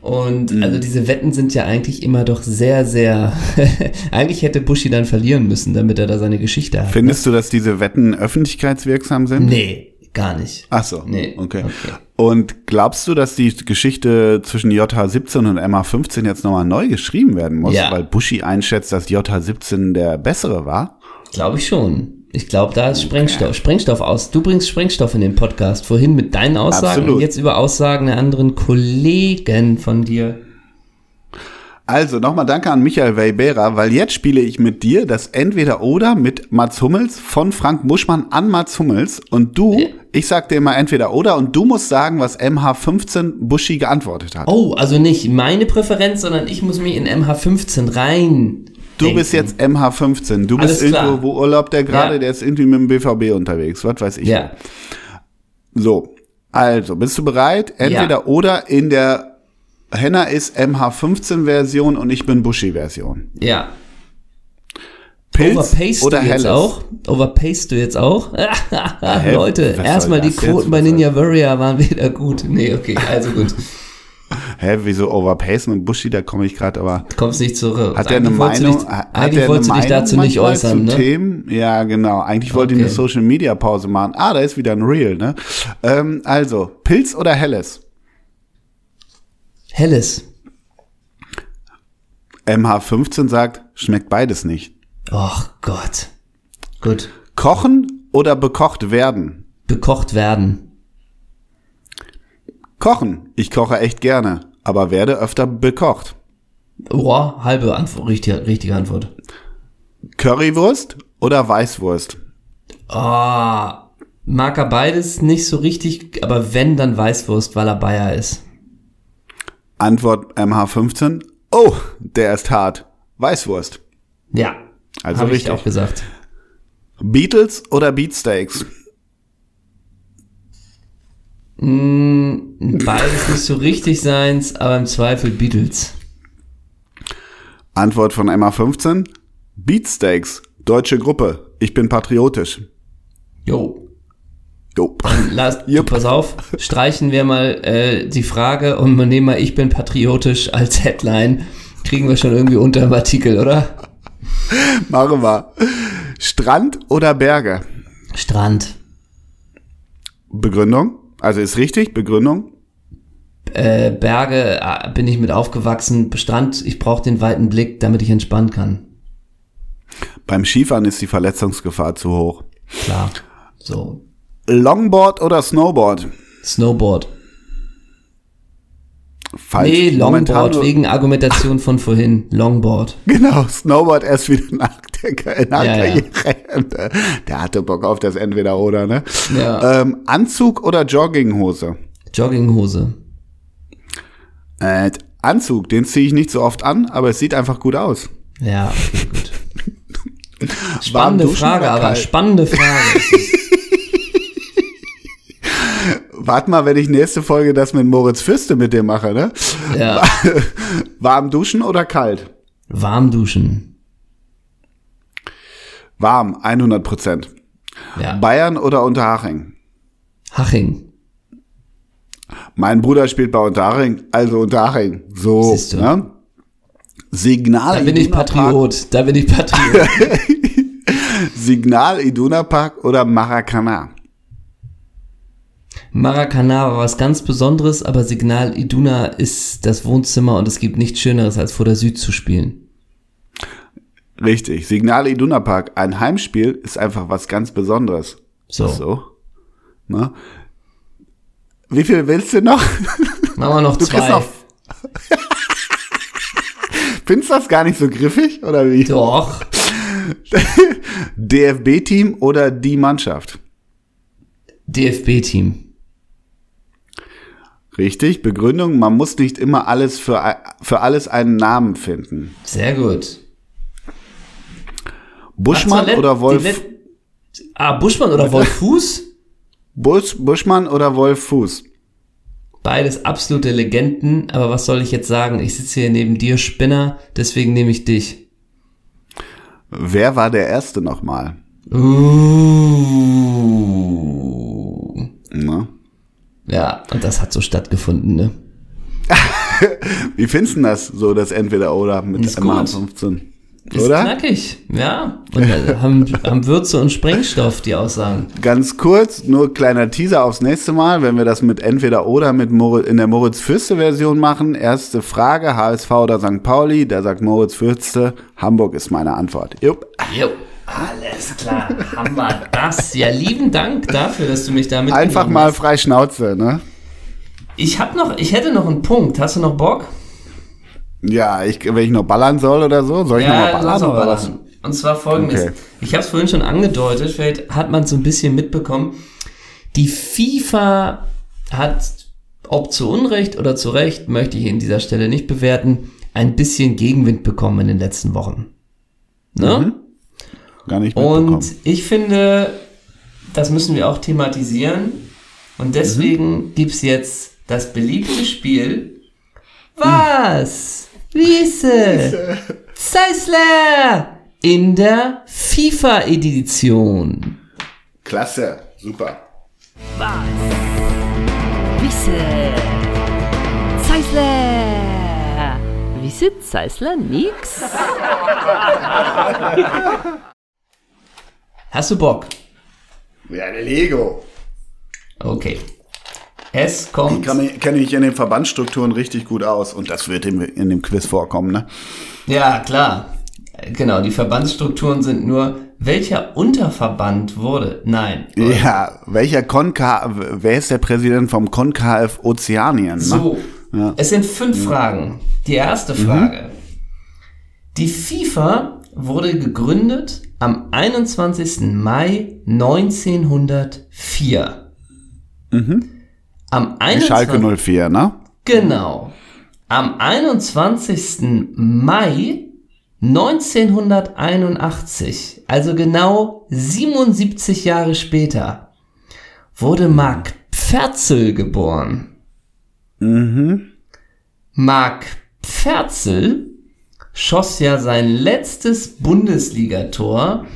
Und mhm. also diese Wetten sind ja eigentlich immer doch sehr, sehr. eigentlich hätte Buschi dann verlieren müssen, damit er da seine Geschichte hat. Findest ne? du, dass diese Wetten öffentlichkeitswirksam sind? Nee, Gar nicht. Ach so. Nee. Okay. okay. Und glaubst du, dass die Geschichte zwischen JH17 und MH15 jetzt nochmal neu geschrieben werden muss, ja. weil Bushi einschätzt, dass JH17 der bessere war? Glaube ich schon. Ich glaube, da ist okay. Sprengstoff, Sprengstoff aus. Du bringst Sprengstoff in den Podcast. Vorhin mit deinen Aussagen Absolut. und jetzt über Aussagen der anderen Kollegen von dir. Also nochmal danke an Michael Weibera, weil jetzt spiele ich mit dir das Entweder-Oder mit Mats Hummels von Frank Muschmann an Mats Hummels und du, ich sag dir immer Entweder-Oder und du musst sagen, was MH15 Buschi geantwortet hat. Oh, also nicht meine Präferenz, sondern ich muss mich in MH15 rein. Du denken. bist jetzt MH15. Du bist irgendwo, wo Urlaub der gerade, ja. der ist irgendwie mit dem BVB unterwegs. Was weiß ich. Ja. So. Also, bist du bereit? Entweder ja. oder in der Henna ist MH15-Version und ich bin Bushy-Version. Ja. Pilz Overpaced oder du jetzt Helles? auch? Overpaced du jetzt auch? Leute, erstmal die Quoten bei Ninja Warrior waren wieder gut. Nee, okay, also gut. Hä, wieso Overpacen und Bushy, da komme ich gerade, aber. Du kommst nicht zurück. Hat er eine Meinung? Hat eigentlich wolltest du dich dazu nicht äußern, ne? Themen? Ja, genau. Eigentlich wollte okay. ich eine Social Media Pause machen. Ah, da ist wieder ein Real, ne? Ähm, also, Pilz oder Helles? Helles. MH15 sagt, schmeckt beides nicht. Och Gott. Gut. Kochen oder bekocht werden? Bekocht werden. Kochen. Ich koche echt gerne, aber werde öfter bekocht. Oh, halbe Antwort, richtige, richtige Antwort. Currywurst oder Weißwurst? Oh, mag er beides nicht so richtig, aber wenn, dann Weißwurst, weil er Bayer ist. Antwort MH15. Oh, der ist hart. Weißwurst. Ja. Also richtig. Ich auch gesagt. Beatles oder Beatsteaks? Mm, beides nicht so richtig seins, aber im Zweifel Beatles. Antwort von MH15. Beatsteaks. Deutsche Gruppe. Ich bin patriotisch. Jo. Jo. Lass, yep. Pass auf, streichen wir mal äh, die Frage und wir nehmen mal Ich bin patriotisch als Headline. Kriegen wir schon irgendwie unter dem Artikel, oder? Machen wir. Strand oder Berge? Strand. Begründung? Also ist richtig, Begründung? Äh, Berge äh, bin ich mit aufgewachsen. Strand, ich brauche den weiten Blick, damit ich entspannen kann. Beim Skifahren ist die Verletzungsgefahr zu hoch. Klar. So. Longboard oder Snowboard? Snowboard. Falsch. Nee, Longboard, wegen Argumentation von vorhin. Longboard. Genau, Snowboard erst wieder nach der, nach ja, Karriere. Ja. Der hatte Bock auf das Entweder-Oder, ne? Ja. Ähm, Anzug oder Jogginghose? Jogginghose. Äh, Anzug, den ziehe ich nicht so oft an, aber es sieht einfach gut aus. Ja, okay, gut. Spannende Frage, aber spannende Frage. Warte mal, wenn ich nächste Folge das mit Moritz Fürste mit dir mache, ne? Ja. Warm duschen oder kalt? Warm duschen. Warm, 100 Prozent. Ja. Bayern oder Unterhaching? Haching. Mein Bruder spielt bei Unterhaching, also Unterhaching. So, Siehst du. ne? Signal. Da bin ich Patriot. Da bin ich Patriot. Signal Iduna Park oder Maracana? Maracana war was ganz Besonderes, aber Signal Iduna ist das Wohnzimmer und es gibt nichts Schöneres, als vor der Süd zu spielen. Richtig. Signal Iduna Park, ein Heimspiel, ist einfach was ganz Besonderes. So. So. Ne? Wie viel willst du noch? Machen wir noch Du zwei. noch- Findest du das gar nicht so griffig? Oder wie? Doch. DFB-Team oder die Mannschaft? DFB-Team. Richtig. Begründung, man muss nicht immer alles für, für alles einen Namen finden. Sehr gut. Buschmann Ach, oder Wolf? Let- Ah, Buschmann oder Wolf Fuß? Busch, Buschmann oder Wolf Fuß? Beides absolute Legenden, aber was soll ich jetzt sagen? Ich sitze hier neben dir, Spinner, deswegen nehme ich dich. Wer war der Erste nochmal? Uh. Ja, und das hat so stattgefunden, ne? Wie findest du das, so das Entweder-Oder mit Ist MH gut. 15? Ist Oder? knackig, ja. Und äh, haben, haben Würze und Sprengstoff, die Aussagen. Ganz kurz, nur kleiner Teaser aufs nächste Mal, wenn wir das mit entweder oder mit Moritz, in der Moritz Fürste Version machen. Erste Frage, HSV oder St. Pauli? Da sagt Moritz Fürste, Hamburg ist meine Antwort. Jupp. Jo, alles klar. Wir das. Ja, lieben Dank dafür, dass du mich damit Einfach mal frei Schnauze, ne? Ich hab noch, ich hätte noch einen Punkt. Hast du noch Bock? Ja, ich, wenn ich noch ballern soll oder so, soll ich noch mal ballern lass mal oder was? ballern. Und zwar folgendes. Okay. Ich habe es vorhin schon angedeutet, vielleicht hat man so ein bisschen mitbekommen. Die FIFA hat, ob zu Unrecht oder zu Recht, möchte ich in dieser Stelle nicht bewerten, ein bisschen Gegenwind bekommen in den letzten Wochen. Ne? Gar nicht mitbekommen. Und ich finde, das müssen wir auch thematisieren. Und deswegen gibt's jetzt das beliebte Spiel. Was? Wiese? Zeissler! In der FIFA-Edition. Klasse, super. Wisse. Zeisler. Wisse, Zeisler, nix. Hast du Bock? Ja, Lego. Okay. Es Ich kommt. kann mich- kenne mich in den Verbandsstrukturen richtig gut aus und das wird in, in dem Quiz vorkommen, ne? Ja, klar. Genau, die Verbandsstrukturen sind nur, welcher Unterverband wurde? Nein. Ja, welcher Konka, wer ist der Präsident vom Konkaf Ozeanien? Ne? So, Ja. es sind fünf Fragen. Die erste Frage. Die FIFA wurde gegründet am 21. Mai 1904. Am Die Schalke 21. 04, ne? Genau. Am 21. Mai 1981, also genau 77 Jahre später, wurde Marc Pferzel geboren. Marc Pferzel schoss ja sein letztes Bundesligator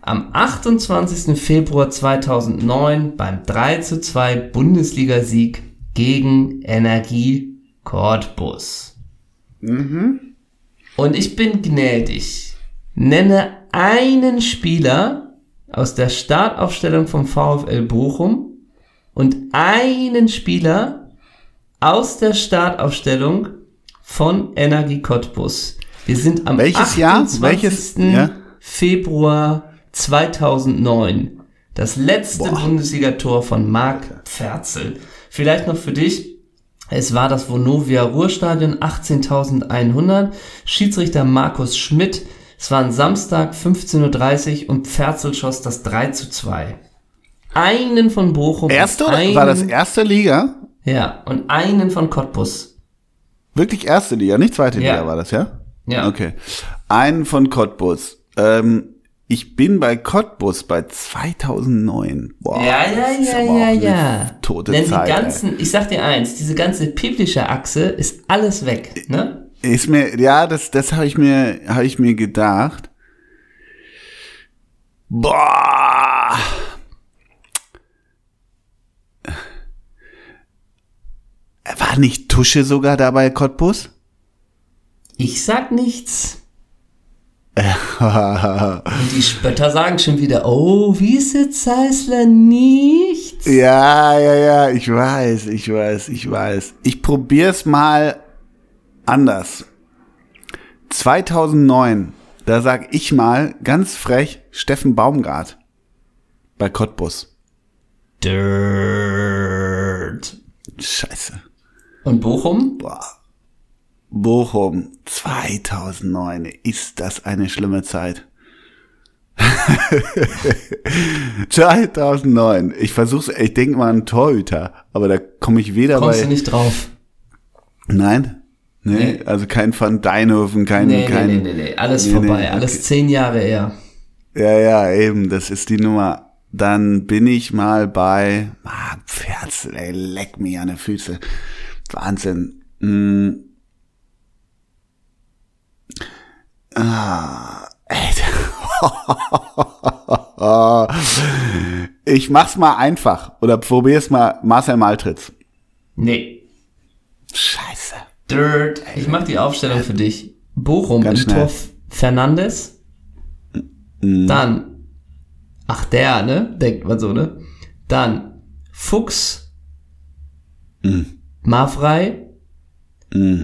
am 28. Februar 2009 beim 3 zu 2 Bundesligasieg gegen Energie Cottbus. Und ich bin gnädig. Nenne einen Spieler aus der Startaufstellung vom VfL Bochum und einen Spieler aus der Startaufstellung von Energie Cottbus. Wir sind am Welches Jahr? 28. Welches- ja? Februar 2009. Das letzte Bundesligator von Marc Pferzel. Vielleicht noch für dich. Es war das Vonovia Ruhrstadion 18.100. Schiedsrichter Markus Schmidt. Es war ein Samstag 15.30 Uhr und Pferzel schoss das 3 zu 2. Einen von Bochum. Erste einen, War das erste Liga? Ja, und einen von Cottbus. Wirklich erste Liga, nicht zweite Ja. Liga war das, ja? Ja. Okay. Einen von Cottbus. Ähm, ich bin bei Cottbus bei 2009. Boah, Ja, ja, ja, ja, ja. Tote Denn Zeit. die ganzen, ich sag dir eins, diese ganze biblische Achse ist alles weg, ne? Ist mir, ja, das, das habe ich mir, habe ich mir gedacht. Boah. War nicht Tusche sogar dabei, Cottbus? Ich sag nichts. Und die Spötter sagen schon wieder, oh, wie ist jetzt Zeisler nichts? Ja, ja, ja, ich weiß, ich weiß, ich weiß. Ich probier's mal anders. 2009, da sag ich mal ganz frech Steffen Baumgart bei Cottbus. Dirt. Scheiße. Und Bochum? Boah. Bochum 2009, ist das eine schlimme Zeit. 2009. Ich versuch's, ich denke mal an Torhüter, aber da komme ich weder Kommst bei. du nicht drauf? Nein? Nee, Nee. also kein Van Deinhofen, kein, Nee, kein. nee, nee, nee, nee. Alles Nee, vorbei. nee, Alles okay. zehn Jahre eher. Ja, ja, eben, das ist die Nummer. Dann bin ich mal bei, ah, Pferzel, ey, leck mich an die Füße. Wahnsinn. Hm. Ah, Alter. Ich mach's mal einfach. Oder probier's mal Marcel Maltritz. Nee. Scheiße. Dirt. Ich mach die Aufstellung für dich. Bochum Ganz im. Tor Fernandes. Dann. Ach, der, ne? Denkt man so, ne? Dann Fuchs. Mafrei.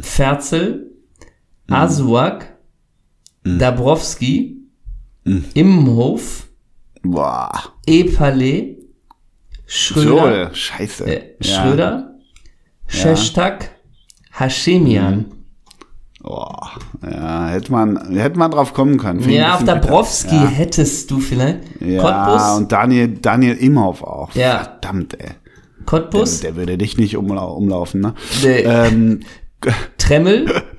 Ferzel. Asuak. Dabrowski. Immenhof. Boah. Epale. Schröder. So, scheiße. Äh, Ja. Schröder. Shestak. Hashemian. Boah. Ja, hätte man, hätte man drauf kommen können. Finde ich Ja, auf. Dabrowski Ja. hättest du vielleicht. Ja, Cottbus, und Daniel, Daniel Imhoff auch. Ja. Verdammt, ey. Der, Cottbus, der würde dich nicht umlau umlaufen, ne? Nee. Ähm, Tremmel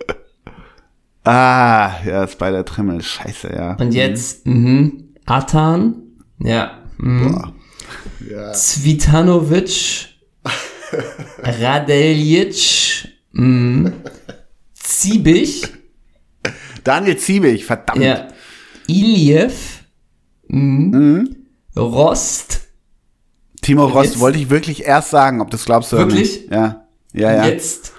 ah, ja, ist bei der Trimmel. Scheiße, ja. und jetzt mhm, Atan, ja, mhm. Zvitanovic, Radeljic, mhm. Ziebich, Daniel Ziebig, verdammt. ja, Iljev, mhm. Rost, Timo Rost jetzt- wollte ich wirklich erst sagen, ob das glaubst du Wirklich? oder nicht. Ja. Ja, ja. Jetzt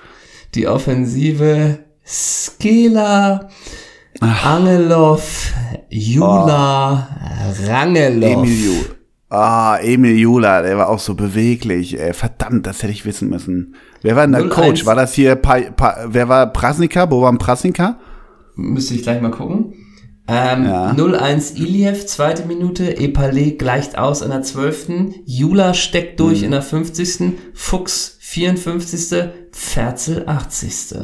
die Offensive Skela, Angelov, Jula, Rangelov. Emil Ah, Emil Jula, der war auch so beweglich. Ey. Verdammt, das hätte ich wissen müssen. Wer war denn der 0-1. Coach? War das hier, pa, pa, wer war Prasnika? Boban Prasnika? Müsste ich gleich mal gucken. Ähm, Ja. 0-1 Iliev, zweite Minute. Epale gleicht aus in der 12. Jula steckt durch Mhm. in der 50. Fuchs 54. Ferzel 80.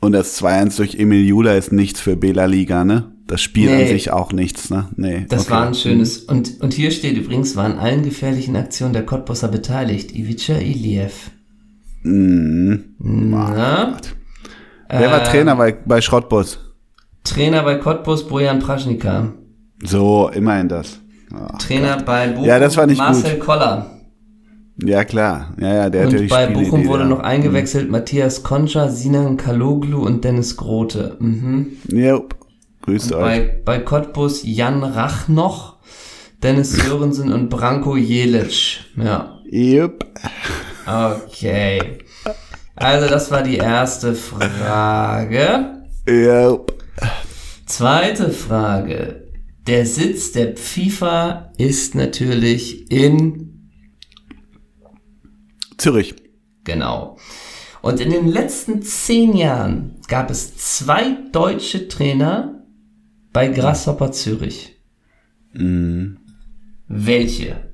Und das 2-1 durch Emil Jula ist nichts für Bela Liga, ne? Das Spiel an Nee. sich auch nichts, ne? Nee. Das okay. war ein schönes. Und, und hier steht übrigens, war an allen gefährlichen Aktionen der Cottbusser beteiligt. Ivica Iliev. Mhm. Na? Wer war Äh, Trainer bei, bei Schrottbus? Trainer bei Cottbus Bojan Praschnika. So, immerhin das. Ah, Trainer bei Bochum Ja, das war nicht Marcel Koller. Ja, klar. Ja, ja, der hat ja Und bei Spielidee Bochum wurde da. noch eingewechselt Matthias Concha, Sinan Kaloglu und Dennis Grote. Mhm. Jupp. Grüßt euch. Bei, bei Cottbus Jan Rachnoch, Dennis Sörensen und Branko Jelic. Ja, Jupp. okay. Also das war die erste Frage. Jupp. Zweite Frage. Der Sitz der FIFA ist natürlich in Zürich. Genau. Und in den letzten zehn Jahren gab es zwei deutsche Trainer bei Grasshopper Zürich. Welche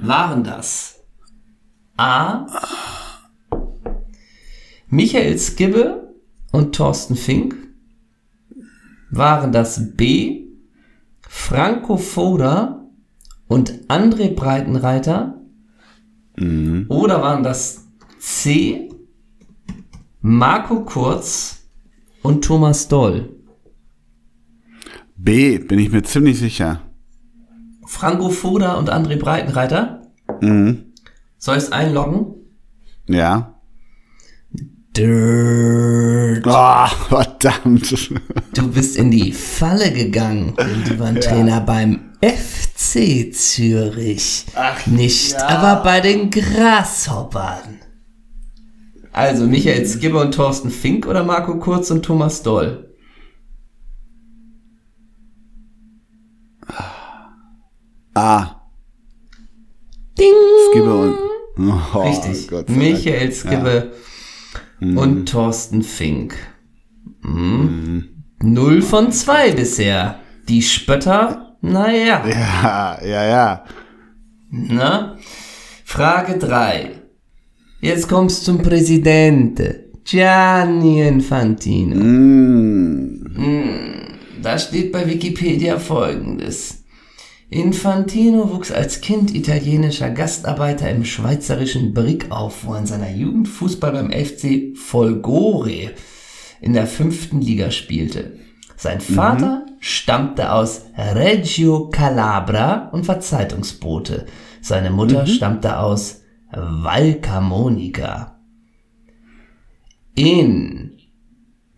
waren das? A. Michael Skibbe und Thorsten Fink. Waren das B. Franco Foda und André Breitenreiter? Oder waren das C. Marco Kurz und Thomas Doll? B, bin ich mir ziemlich sicher. Franco Foda und André Breitenreiter? Soll ich es einloggen? Ja. Ah, verdammt. Du bist in die Falle gegangen, denn die waren Trainer beim FC Zürich. Nicht aber bei den Grasshoppern. Also Michael Skibbe und Thorsten Fink oder Marco Kurz und Thomas Doll? A. Ding! Skibbe und. Oh, Richtig. Gott sei Dank. Skibbe und Thorsten Fink. Mhm. Null von zwei bisher. Die Spötter, naja. Ja, ja, ja. Na? Frage 3. Jetzt kommst zum Präsidente. Gianni Infantino. Mm. Da steht bei Wikipedia folgendes. Infantino wuchs als Kind italienischer Gastarbeiter im schweizerischen Brick auf, wo er in seiner Jugend Fußball beim FC Folgore in der fünften Liga spielte. Sein Vater stammte aus Reggio Calabra und war Zeitungsbote. Seine Mutter stammte aus Valcamonica. In,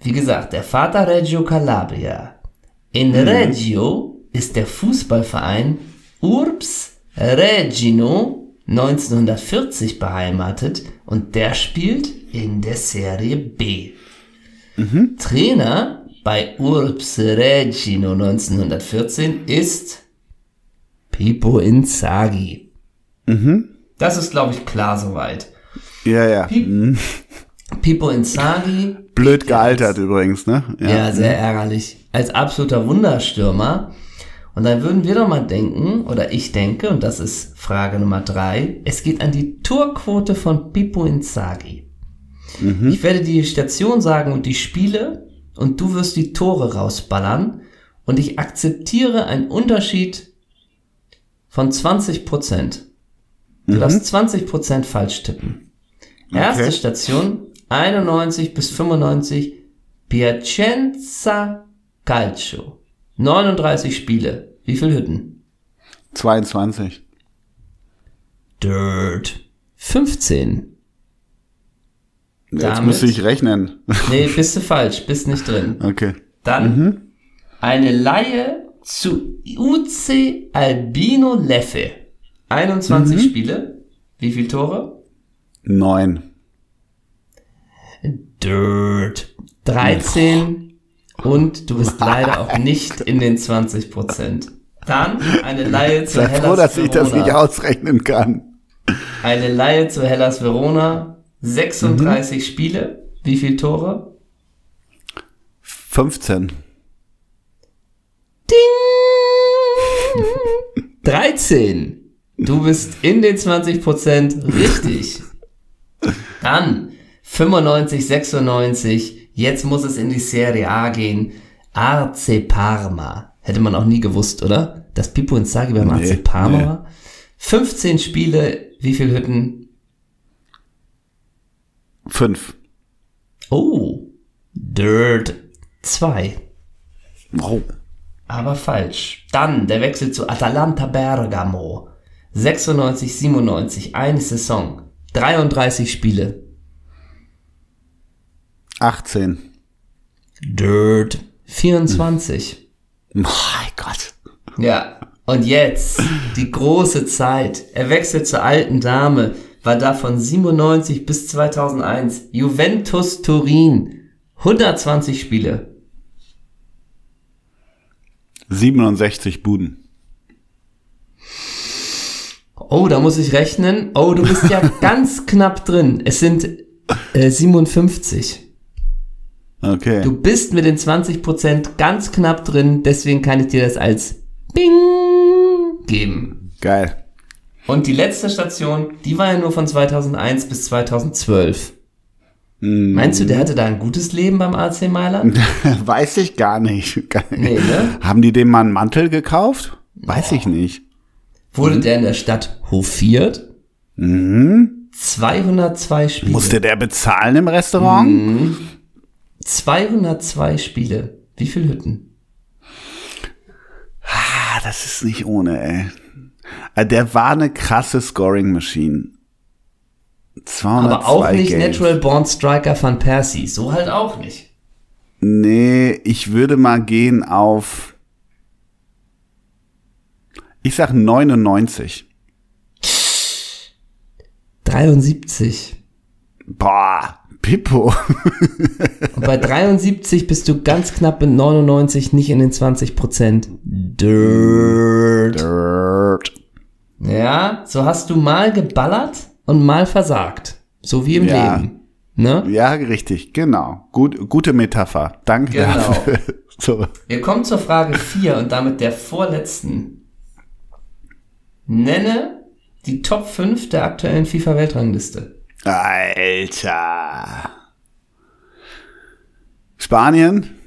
wie gesagt, der Vater Reggio Calabria. In Reggio ist der Fußballverein Urbs Regino 1940 beheimatet und der spielt in der Serie B. Trainer bei Urbs Regino 1914 ist Pippo Inzaghi. Das ist, glaube ich, klar soweit. Ja, ja. Mm. Pippo Inzaghi, Blöd gealtert übrigens, ne? ja, sehr ärgerlich, als absoluter Wunderstürmer. Und dann würden wir doch mal denken, oder ich denke, und das ist Frage Nummer drei, es geht an die Torquote von Pippo Inzaghi. Ich werde die Station sagen und die Spiele und du wirst die Tore rausballern und ich akzeptiere einen Unterschied von 20 Prozent. Du darfst 20 Prozent falsch tippen. Erste Okay. Station 91 bis 95 Piacenza Calcio. 39 Spiele. Wie viel Hütten? 22. Dirt. 15. Jetzt Damit- muss ich rechnen. Nee, bist du falsch, bist nicht drin. Okay. Dann eine Laie zu UC Albino Leffe. 21 Spiele. Wie viele Tore? Neun. Dirt. 13. Und du bist leider auch nicht in den 20 Prozent. Dann eine Laie zu Sei Hellas froh, dass ich das Verona. nicht ausrechnen kann. Eine Laie zu Hellas Verona. 36 Spiele. Wie viele Tore? 15. 13. Du bist in den 20% richtig. Dann 95, 96. Jetzt muss es in die Serie A gehen. AC Parma. Hätte man auch nie gewusst, oder? Dass Pippo Inzaghi beim Nee, AC Parma nee. war. 15 Spiele. Wie viel Hütten? Fünf. Oh. Dirt 2. Oh. Aber falsch. Dann der Wechsel zu Atalanta Bergamo. 96, 97, eine Saison. 33 Spiele. 18. Dirt. 24. Mein Gott. Ja. Und jetzt die große Zeit. Er wechselt zur alten Dame. War da von 97 bis 2001. Juventus Turin. 120 Spiele. 67 Buden. Oh, da muss ich rechnen. Oh, du bist ja ganz knapp drin. Es sind äh, 57. Okay. Du bist mit den 20% ganz knapp drin, deswegen kann ich dir das als Bing geben. Geil. Und die letzte Station, die war ja nur von 2001 bis 2012. Hm. Meinst du, der hatte da ein gutes Leben beim AC Mailand? Weiß ich gar nicht. Nee, ne? Haben die dem mal einen Mantel gekauft? Weiß ich nicht. Wurde der in der Stadt hofiert? Mhm. 202 Spiele. Musste der bezahlen im Restaurant? 202 Spiele. Wie viel Hütten? Ah, das ist nicht ohne, ey. Äh, Der war eine krasse Scoring-Machine. 202 Aber auch nicht Games. Natural Born Striker Van Persie. So halt auch nicht. Nee, ich würde mal gehen auf. Ich sag 99. 73. Boah, Pippo. Und bei 73 bist du ganz knapp mit 99 nicht in den 20 Prozent. Dirt. Dirt. Ja, so hast du mal geballert und mal versagt. So wie im Ja. Leben. Ne? Ja, richtig, genau. Gut, gute Metapher. Danke Genau. dafür. So. Wir kommen zur Frage 4 und damit der vorletzten. Nenne die Top 5 der aktuellen FIFA-Weltrangliste. Alter. Spanien?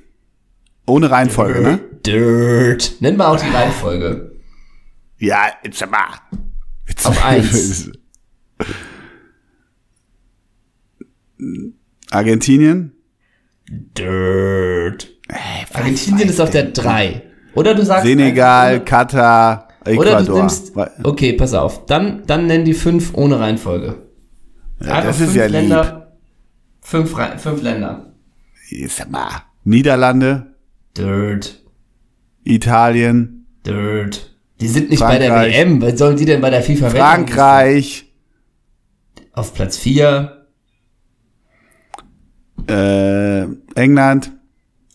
Ohne Reihenfolge, ne? Dirt. Nenn mal auch die Reihenfolge. Ja, jetzt mal. Jetzt Auf eins. Argentinien? Dirt. Argentinien ist auf der 3. Oder du sagst. Senegal, einfach- Katar, Oder du Ecuador. nimmst. Okay, pass auf. Dann, dann nenn die 5 ohne Reihenfolge. Ja, das ist ja lieb. Länder. Fünf, Rei- fünf Länder. Jetzt mal. Niederlande, Dirt. Italien, Dirt. Die sind nicht bei der Frankreich. WM. Was sollen die denn bei der FIFA Frankreich, Auf Platz 4. äh, England,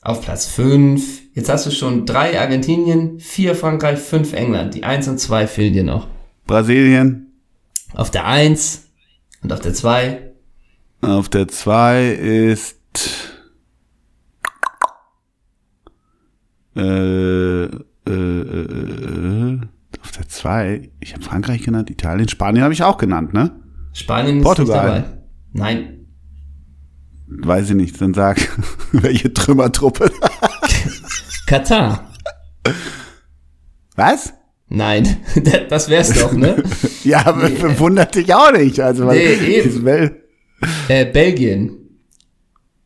Auf Platz 5. Jetzt hast du schon drei Argentinien, vier Frankreich, fünf England. Die 1 und 2 fehlen dir noch. Brasilien. Auf der 1 und auf der 2. Auf der 2 ist äh, äh, äh, auf der 2, ich habe Frankreich genannt, Italien, Spanien habe ich auch genannt, ne? Spanien ist Portugal. nicht dabei. Nein. Weiß ich nicht, dann sag, welche Trümmertruppe. Katar. Was? Nein. das wär's doch, ne? Ja, aber wundert dich auch nicht. Also, was Nee, eben. Wel äh, Belgien.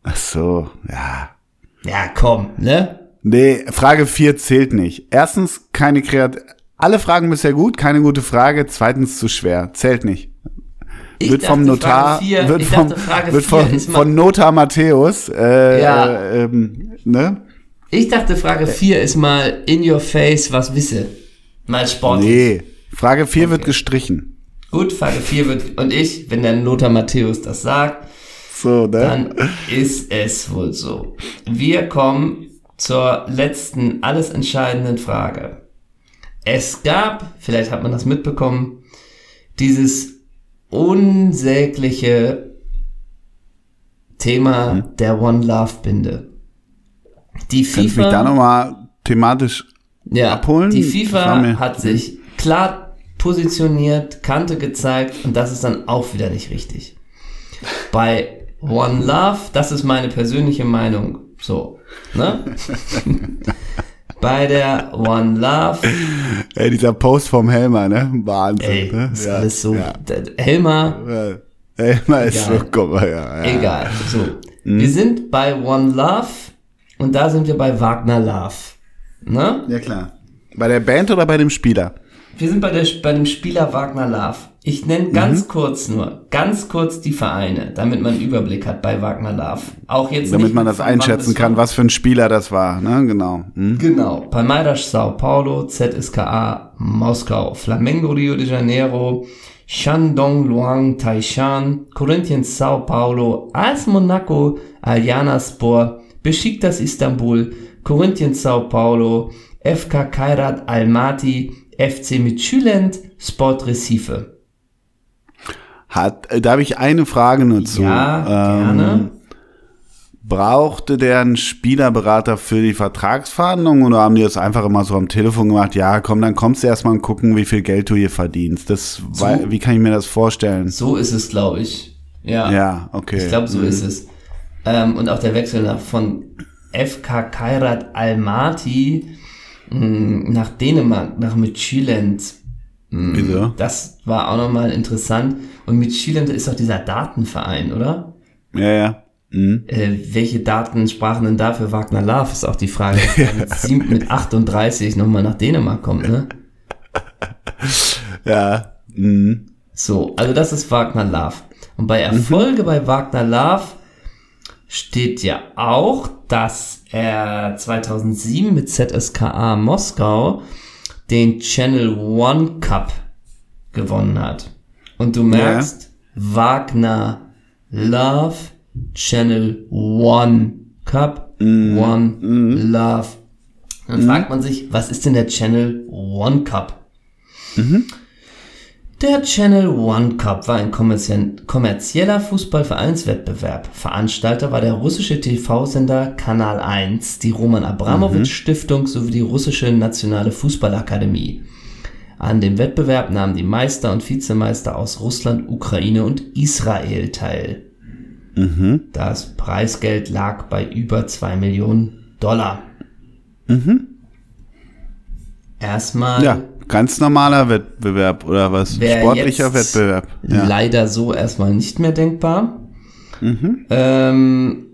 Ach so, ja. Ja, komm, ne? Nee, Frage 4 zählt nicht. Erstens, keine Kreat alle Fragen bisher gut, keine gute Frage. Zweitens, zu schwer. Zählt nicht. Ich wird vom Notar, Frage vier- wird vom, wird von, von Notar Matthäus, äh, Ja. äh, ähm, ne? Ich dachte, Frage 4 ist mal in your face, was wisse. Mal sportlich. Nee. Frage 4 wird gestrichen. Gut, Frage 4 wird, und ich, wenn der Lothar Matthäus das sagt, So, ne? dann ist es wohl so. Wir kommen zur letzten, alles entscheidenden Frage. Es gab, vielleicht hat man das mitbekommen, dieses unsägliche Thema der One Love Binde. Die Kannst du mich da FIFA, nochmal thematisch ja, abholen? die FIFA hat sich klar positioniert, Kante gezeigt und das ist dann auch wieder nicht richtig. Bei One Love, das ist meine persönliche Meinung, so, ne? Bei der One Love, Ey, dieser Post vom Helmer, ne? Wahnsinn. ey, ne? ist Ja, alles so, Ja. Helmer. Helmer ist Egal. so, guck mal, ja. ja. egal, so. Mhm. Wir sind bei One Love und da sind wir bei Wagner Love, ne? Ja, klar. Bei der Band oder bei dem Spieler? Wir sind bei, der, bei dem Spieler Wagner Love. Ich nenne Mhm. ganz kurz nur, ganz kurz die Vereine, damit man einen Überblick hat bei Wagner Love. Auch jetzt Damit nicht man das einschätzen kann, was für ein Spieler das war, ne? Genau. Hm? Genau. Palmeiras Sao Paulo, ZSKA Moskau, Flamengo Rio de Janeiro, Shandong Luang Taishan, Corinthians Sao Paulo, AS Monaco, Aljana Spor, Besiktas Istanbul, Corinthians Sao Paulo, FK Kairat Almaty, FC Midtjylland, Sport Recife. Hat, äh, da habe ich eine Frage nur zu. Ja, Ähm, gerne. Brauchte der einen Spielerberater für die Vertragsverhandlungen oder haben die das einfach immer so am Telefon gemacht? Ja, komm, dann kommst du erstmal und gucken, wie viel Geld du hier verdienst. Das, wei- wie kann ich mir das vorstellen? So ist es, glaube ich. Ja. Ja, okay. Ich glaube, so Mhm. ist es. Ähm, und auch der Wechsel nach, von FK Kairat Almaty mh, nach Dänemark, nach Midtjylland. mh, Wieso? Das war auch nochmal interessant. Und Midtjylland ist doch dieser Datenverein, oder? Ja, ja. Mhm. Äh, welche Daten sprachen denn da für Wagner Love? Ist auch die Frage. Mit, mit 38 nochmal nach Dänemark kommt, ne? Ja. Mhm. So, also das ist Wagner Love. Und bei Erfolge bei Wagner Love steht ja auch, dass er 2007 mit ZSKA Moskau den Channel One Cup gewonnen hat. Und du merkst, Wagner Love, Channel One Cup, One Love. Dann fragt man sich, was ist denn der Channel One Cup? Der Channel One Cup war ein kommerzie- kommerzieller Fußballvereinswettbewerb. Veranstalter war der russische TV-Sender Kanal 1, die Roman Abramowitsch Stiftung sowie die russische Nationale Fußballakademie. An dem Wettbewerb nahmen die Meister und Vizemeister aus Russland, Ukraine und Israel teil. Das Preisgeld lag bei über 2 Millionen Dollar. Erstmal Ja, ganz normaler Wettbewerb oder was? Wär Sportlicher Wettbewerb. Ja. Leider so erstmal nicht mehr denkbar. Mhm. Ähm,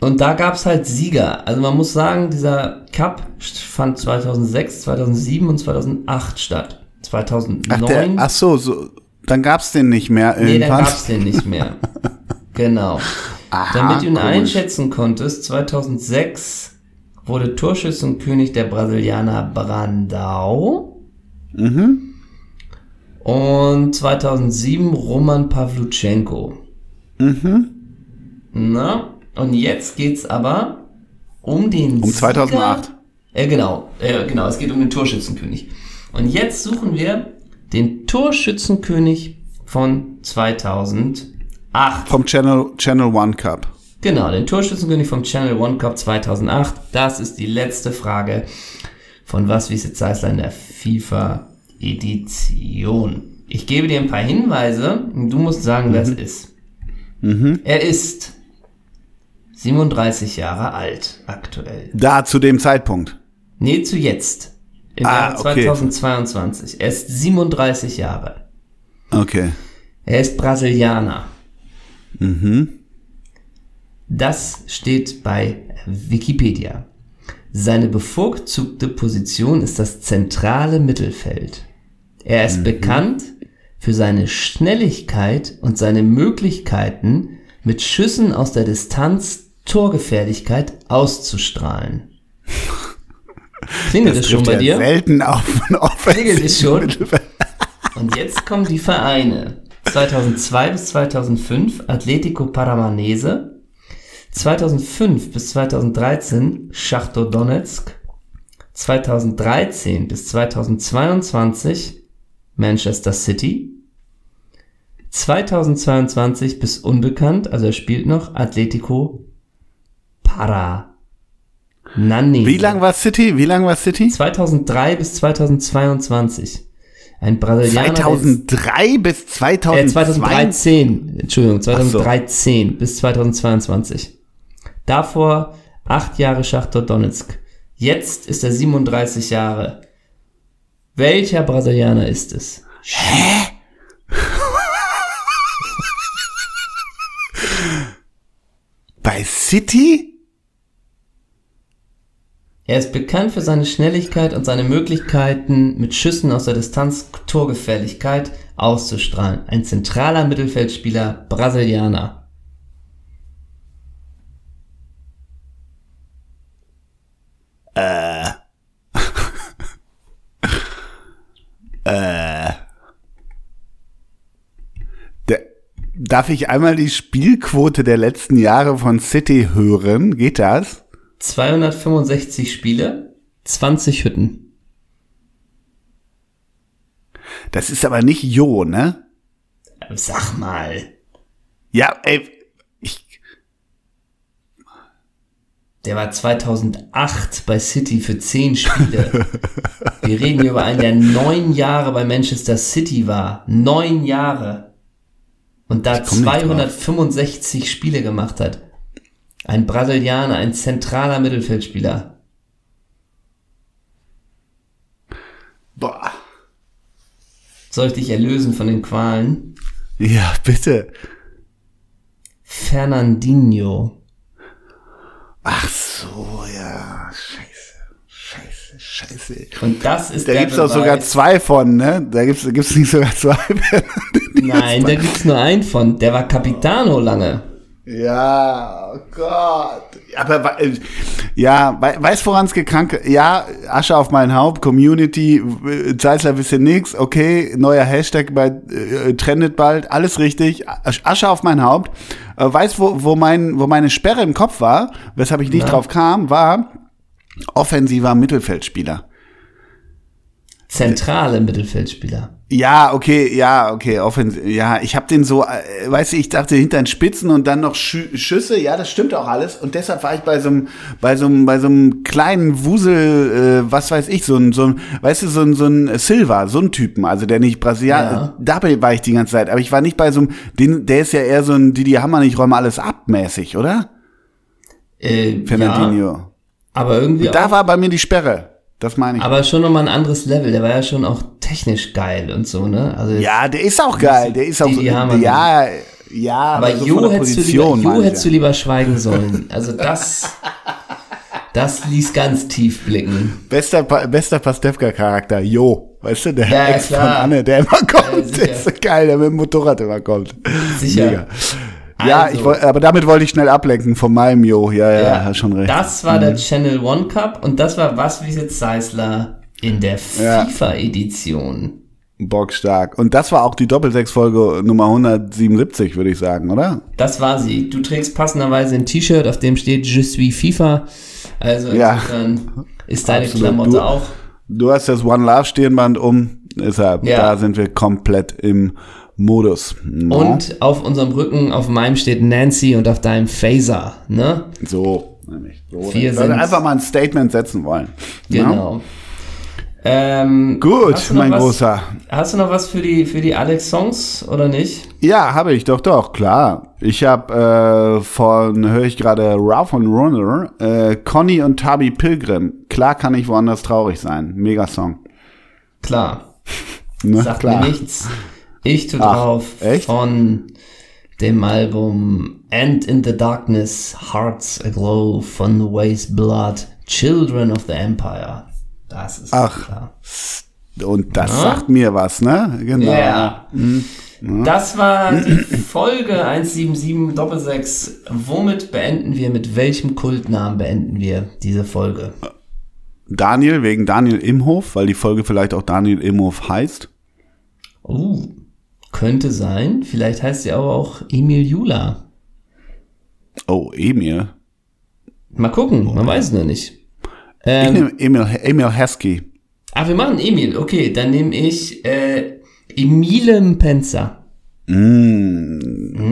und da gab's halt Sieger. Also man muss sagen, dieser Cup fand 2006, 2007 und 2008 statt. 2009, Ach, der, ach so, so, dann gab's den nicht mehr nee, dann irgendwann. gab's den nicht mehr. genau. Aha, Damit du ihn einschätzen konntest, 2006 wurde Torschützenkönig der Brasilianer Brandao. Mhm. Und 2007 Roman Pavluchenko. Mhm. Na, und jetzt geht's aber um den Um 2008. Sieger. Äh, genau, äh, genau, es geht um den Torschützenkönig. Und jetzt suchen wir den Torschützenkönig von 2008. Vom Channel, Channel One Cup. Genau, den Torschützenkönig vom Channel One Cup 2008. Das ist die letzte Frage von Was wie Zeisler in der FIFA Edition. Ich gebe dir ein paar Hinweise und du musst sagen, wer es ist. Er ist 37 Jahre alt aktuell. Da zu dem Zeitpunkt. Nee, zu jetzt. Im Ah, Jahr okay. 2022. Er ist 37 Jahre. Okay. Er ist Brasilianer. Mhm. Das steht bei Wikipedia. Seine bevorzugte Position ist das zentrale Mittelfeld. Er ist bekannt für seine Schnelligkeit und seine Möglichkeiten, mit Schüssen aus der Distanz Torgefährlichkeit auszustrahlen. Klingelt es schon bei ja dir? Selten auf Klingelt es schon? Und jetzt kommen die Vereine. 2002 bis 2005 Atletico Paramanese, 2005 bis 2013 Schachtor Donetsk, 2013 bis 2022 Manchester City, 2022 bis unbekannt, also er spielt noch Atletico Parananese. Wie lang war City? Wie lang war City? 2003 bis 2022. Ein Brasilianer. der jetzt- 2003 bis Äh, 2002? 2013, Entschuldigung, so. 2013 bis 2022. Davor acht Jahre Schachtor Donetsk. Jetzt ist er 37 Jahre. Welcher Brasilianer ist es? Bei City? Er ist bekannt für seine Schnelligkeit und seine Möglichkeiten, mit Schüssen aus der Distanz Torgefährlichkeit auszustrahlen. Ein zentraler Mittelfeldspieler, Brasilianer. Der, darf ich einmal die Spielquote der letzten Jahre von City hören? Geht das? 265 Spiele, 20 Hütten. Das ist aber nicht Jo, ne? Sag mal. Ja, ey, ich, Der war 2008 bei City für 10 Spiele. Wir reden hier über einen, der neun Jahre bei Manchester City war. Neun Jahre. Und da komm nicht drauf. 265 Spiele gemacht hat. Ein Brasilianer, ein zentraler Mittelfeldspieler. boah. Soll ich dich erlösen von den Qualen? Ja, bitte. Fernandinho. Ach so, ja, scheiße, scheiße. Und das ist Da der gibt's auch sogar zwei von, ne? Da gibt's, gibt's nicht sogar zwei. Nein, da gibt's nur einen von. Der war Capitano lange. Ja, oh Gott. Aber äh, ja, wei- weißt woran es gekrankt? Ja, Asche auf mein Haupt, Community, Zeissler wisst ihr nix, okay, neuer Hashtag bei äh, trendet bald, alles richtig. Asch- Asche auf mein Haupt. Äh, weißt wo wo mein wo meine Sperre im Kopf war, weshalb ich nicht Na? drauf kam, war offensiver Mittelfeldspieler. zentrale Mittelfeldspieler. Ja, okay, ja, okay, offensiv. Ja, ich habe den so, äh, weißt du, ich dachte hinter den Spitzen und dann noch Schü Schüsse. Ja, das stimmt auch alles. Und deshalb war ich bei so einem, bei so einem, bei so einem kleinen Wusel, äh, was weiß ich, so ein, so ein, weißt du, so ein, so ein Silva, so ein Typen, also der nicht Brasilianer. Ja. Dabei war ich die ganze Zeit. Aber ich war nicht bei so einem, den, der ist ja eher so ein, die, die Hammer nicht räumen alles ab mäßig, oder? Äh, Fernandinho. Ja, aber irgendwie Da war bei mir die Sperre. Das meine ich. aber schon nochmal ein anderes Level. Der war ja schon auch technisch geil und so, ne? Also ja, der ist auch geil. Der ist auch so, ja, ja, aber so Jo hättest, du Position, lieber, jo hättest du ja. lieber schweigen sollen. Also das, das ließ ganz tief blicken. Bester, Pa- bester Pastewka-Charakter, Jo. Weißt du, der Ja, Ex klar. von Anne, der immer kommt. sicher. der ist so geil, der mit dem Motorrad immer kommt. Sicher. Mega. Ja, Also. ich aber damit wollte ich schnell ablenken von meinem Jo. Ja, ja, hast schon recht. Das war der Channel One Cup und das war was wie jetzt Seisler in der Ja. FIFA-Edition. Bockstark. Und das war auch die Doppelsechs-Folge Nummer 177, würde ich sagen, oder? Das war sie. Du trägst passenderweise ein T-Shirt, auf dem steht Je suis FIFA. Also Ja. ist deine Absolut. Klamotte Du- auch. Du hast das One Love Stirnband um, deshalb, Ja. da sind wir komplett im Modus. No? Und auf unserem Rücken, auf meinem steht Nancy und auf deinem Phaser, ne? So, nämlich. So, Wir sind- einfach mal ein Statement setzen wollen. Ja? Genau. Ähm, Gut, mein was, Großer. Hast du noch was für die, für die Alex-Songs oder nicht? Ja, habe ich, doch, doch, klar. Ich habe äh, von, höre ich gerade Ralph und Runner, äh, Conny und Tabi Pilgrim. Klar kann ich woanders traurig sein. Mega Song. Klar. Ne? Sagt klar. mir nichts. Ich tu Ach, drauf echt? von dem Album End in the Darkness, Hearts Aglow von The Waste Blood, Children of the Empire. Das ist Ach. klar. Und das Ja. sagt mir was, ne? Genau. Ja. Das war die Folge 177 Doppelsechs. Womit beenden wir, mit welchem Kultnamen beenden wir diese Folge? Daniel, wegen Daniel Imhof, weil die Folge vielleicht auch Daniel Imhof heißt. Uh, könnte sein. Vielleicht heißt sie aber auch Emil Jula. Oh, Emil. Mal gucken, man weiß es noch nicht. Ich Ähm, nehme Emil, Emil Heskey. ah, wir machen Emil. Okay, dann nehme ich äh, Emile Mpenza. Mm,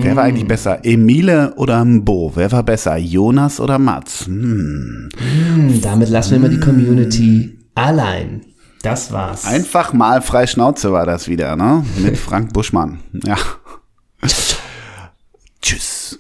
Wer war eigentlich besser? Emile oder Mbo? Wer war besser? Jonas oder Mats? Hm. Hm, damit lassen wir mal die Community allein. Das war's. Einfach mal frei Schnauze war das wieder, ne? Mit Frank Buschmann. Ja. Tschüss.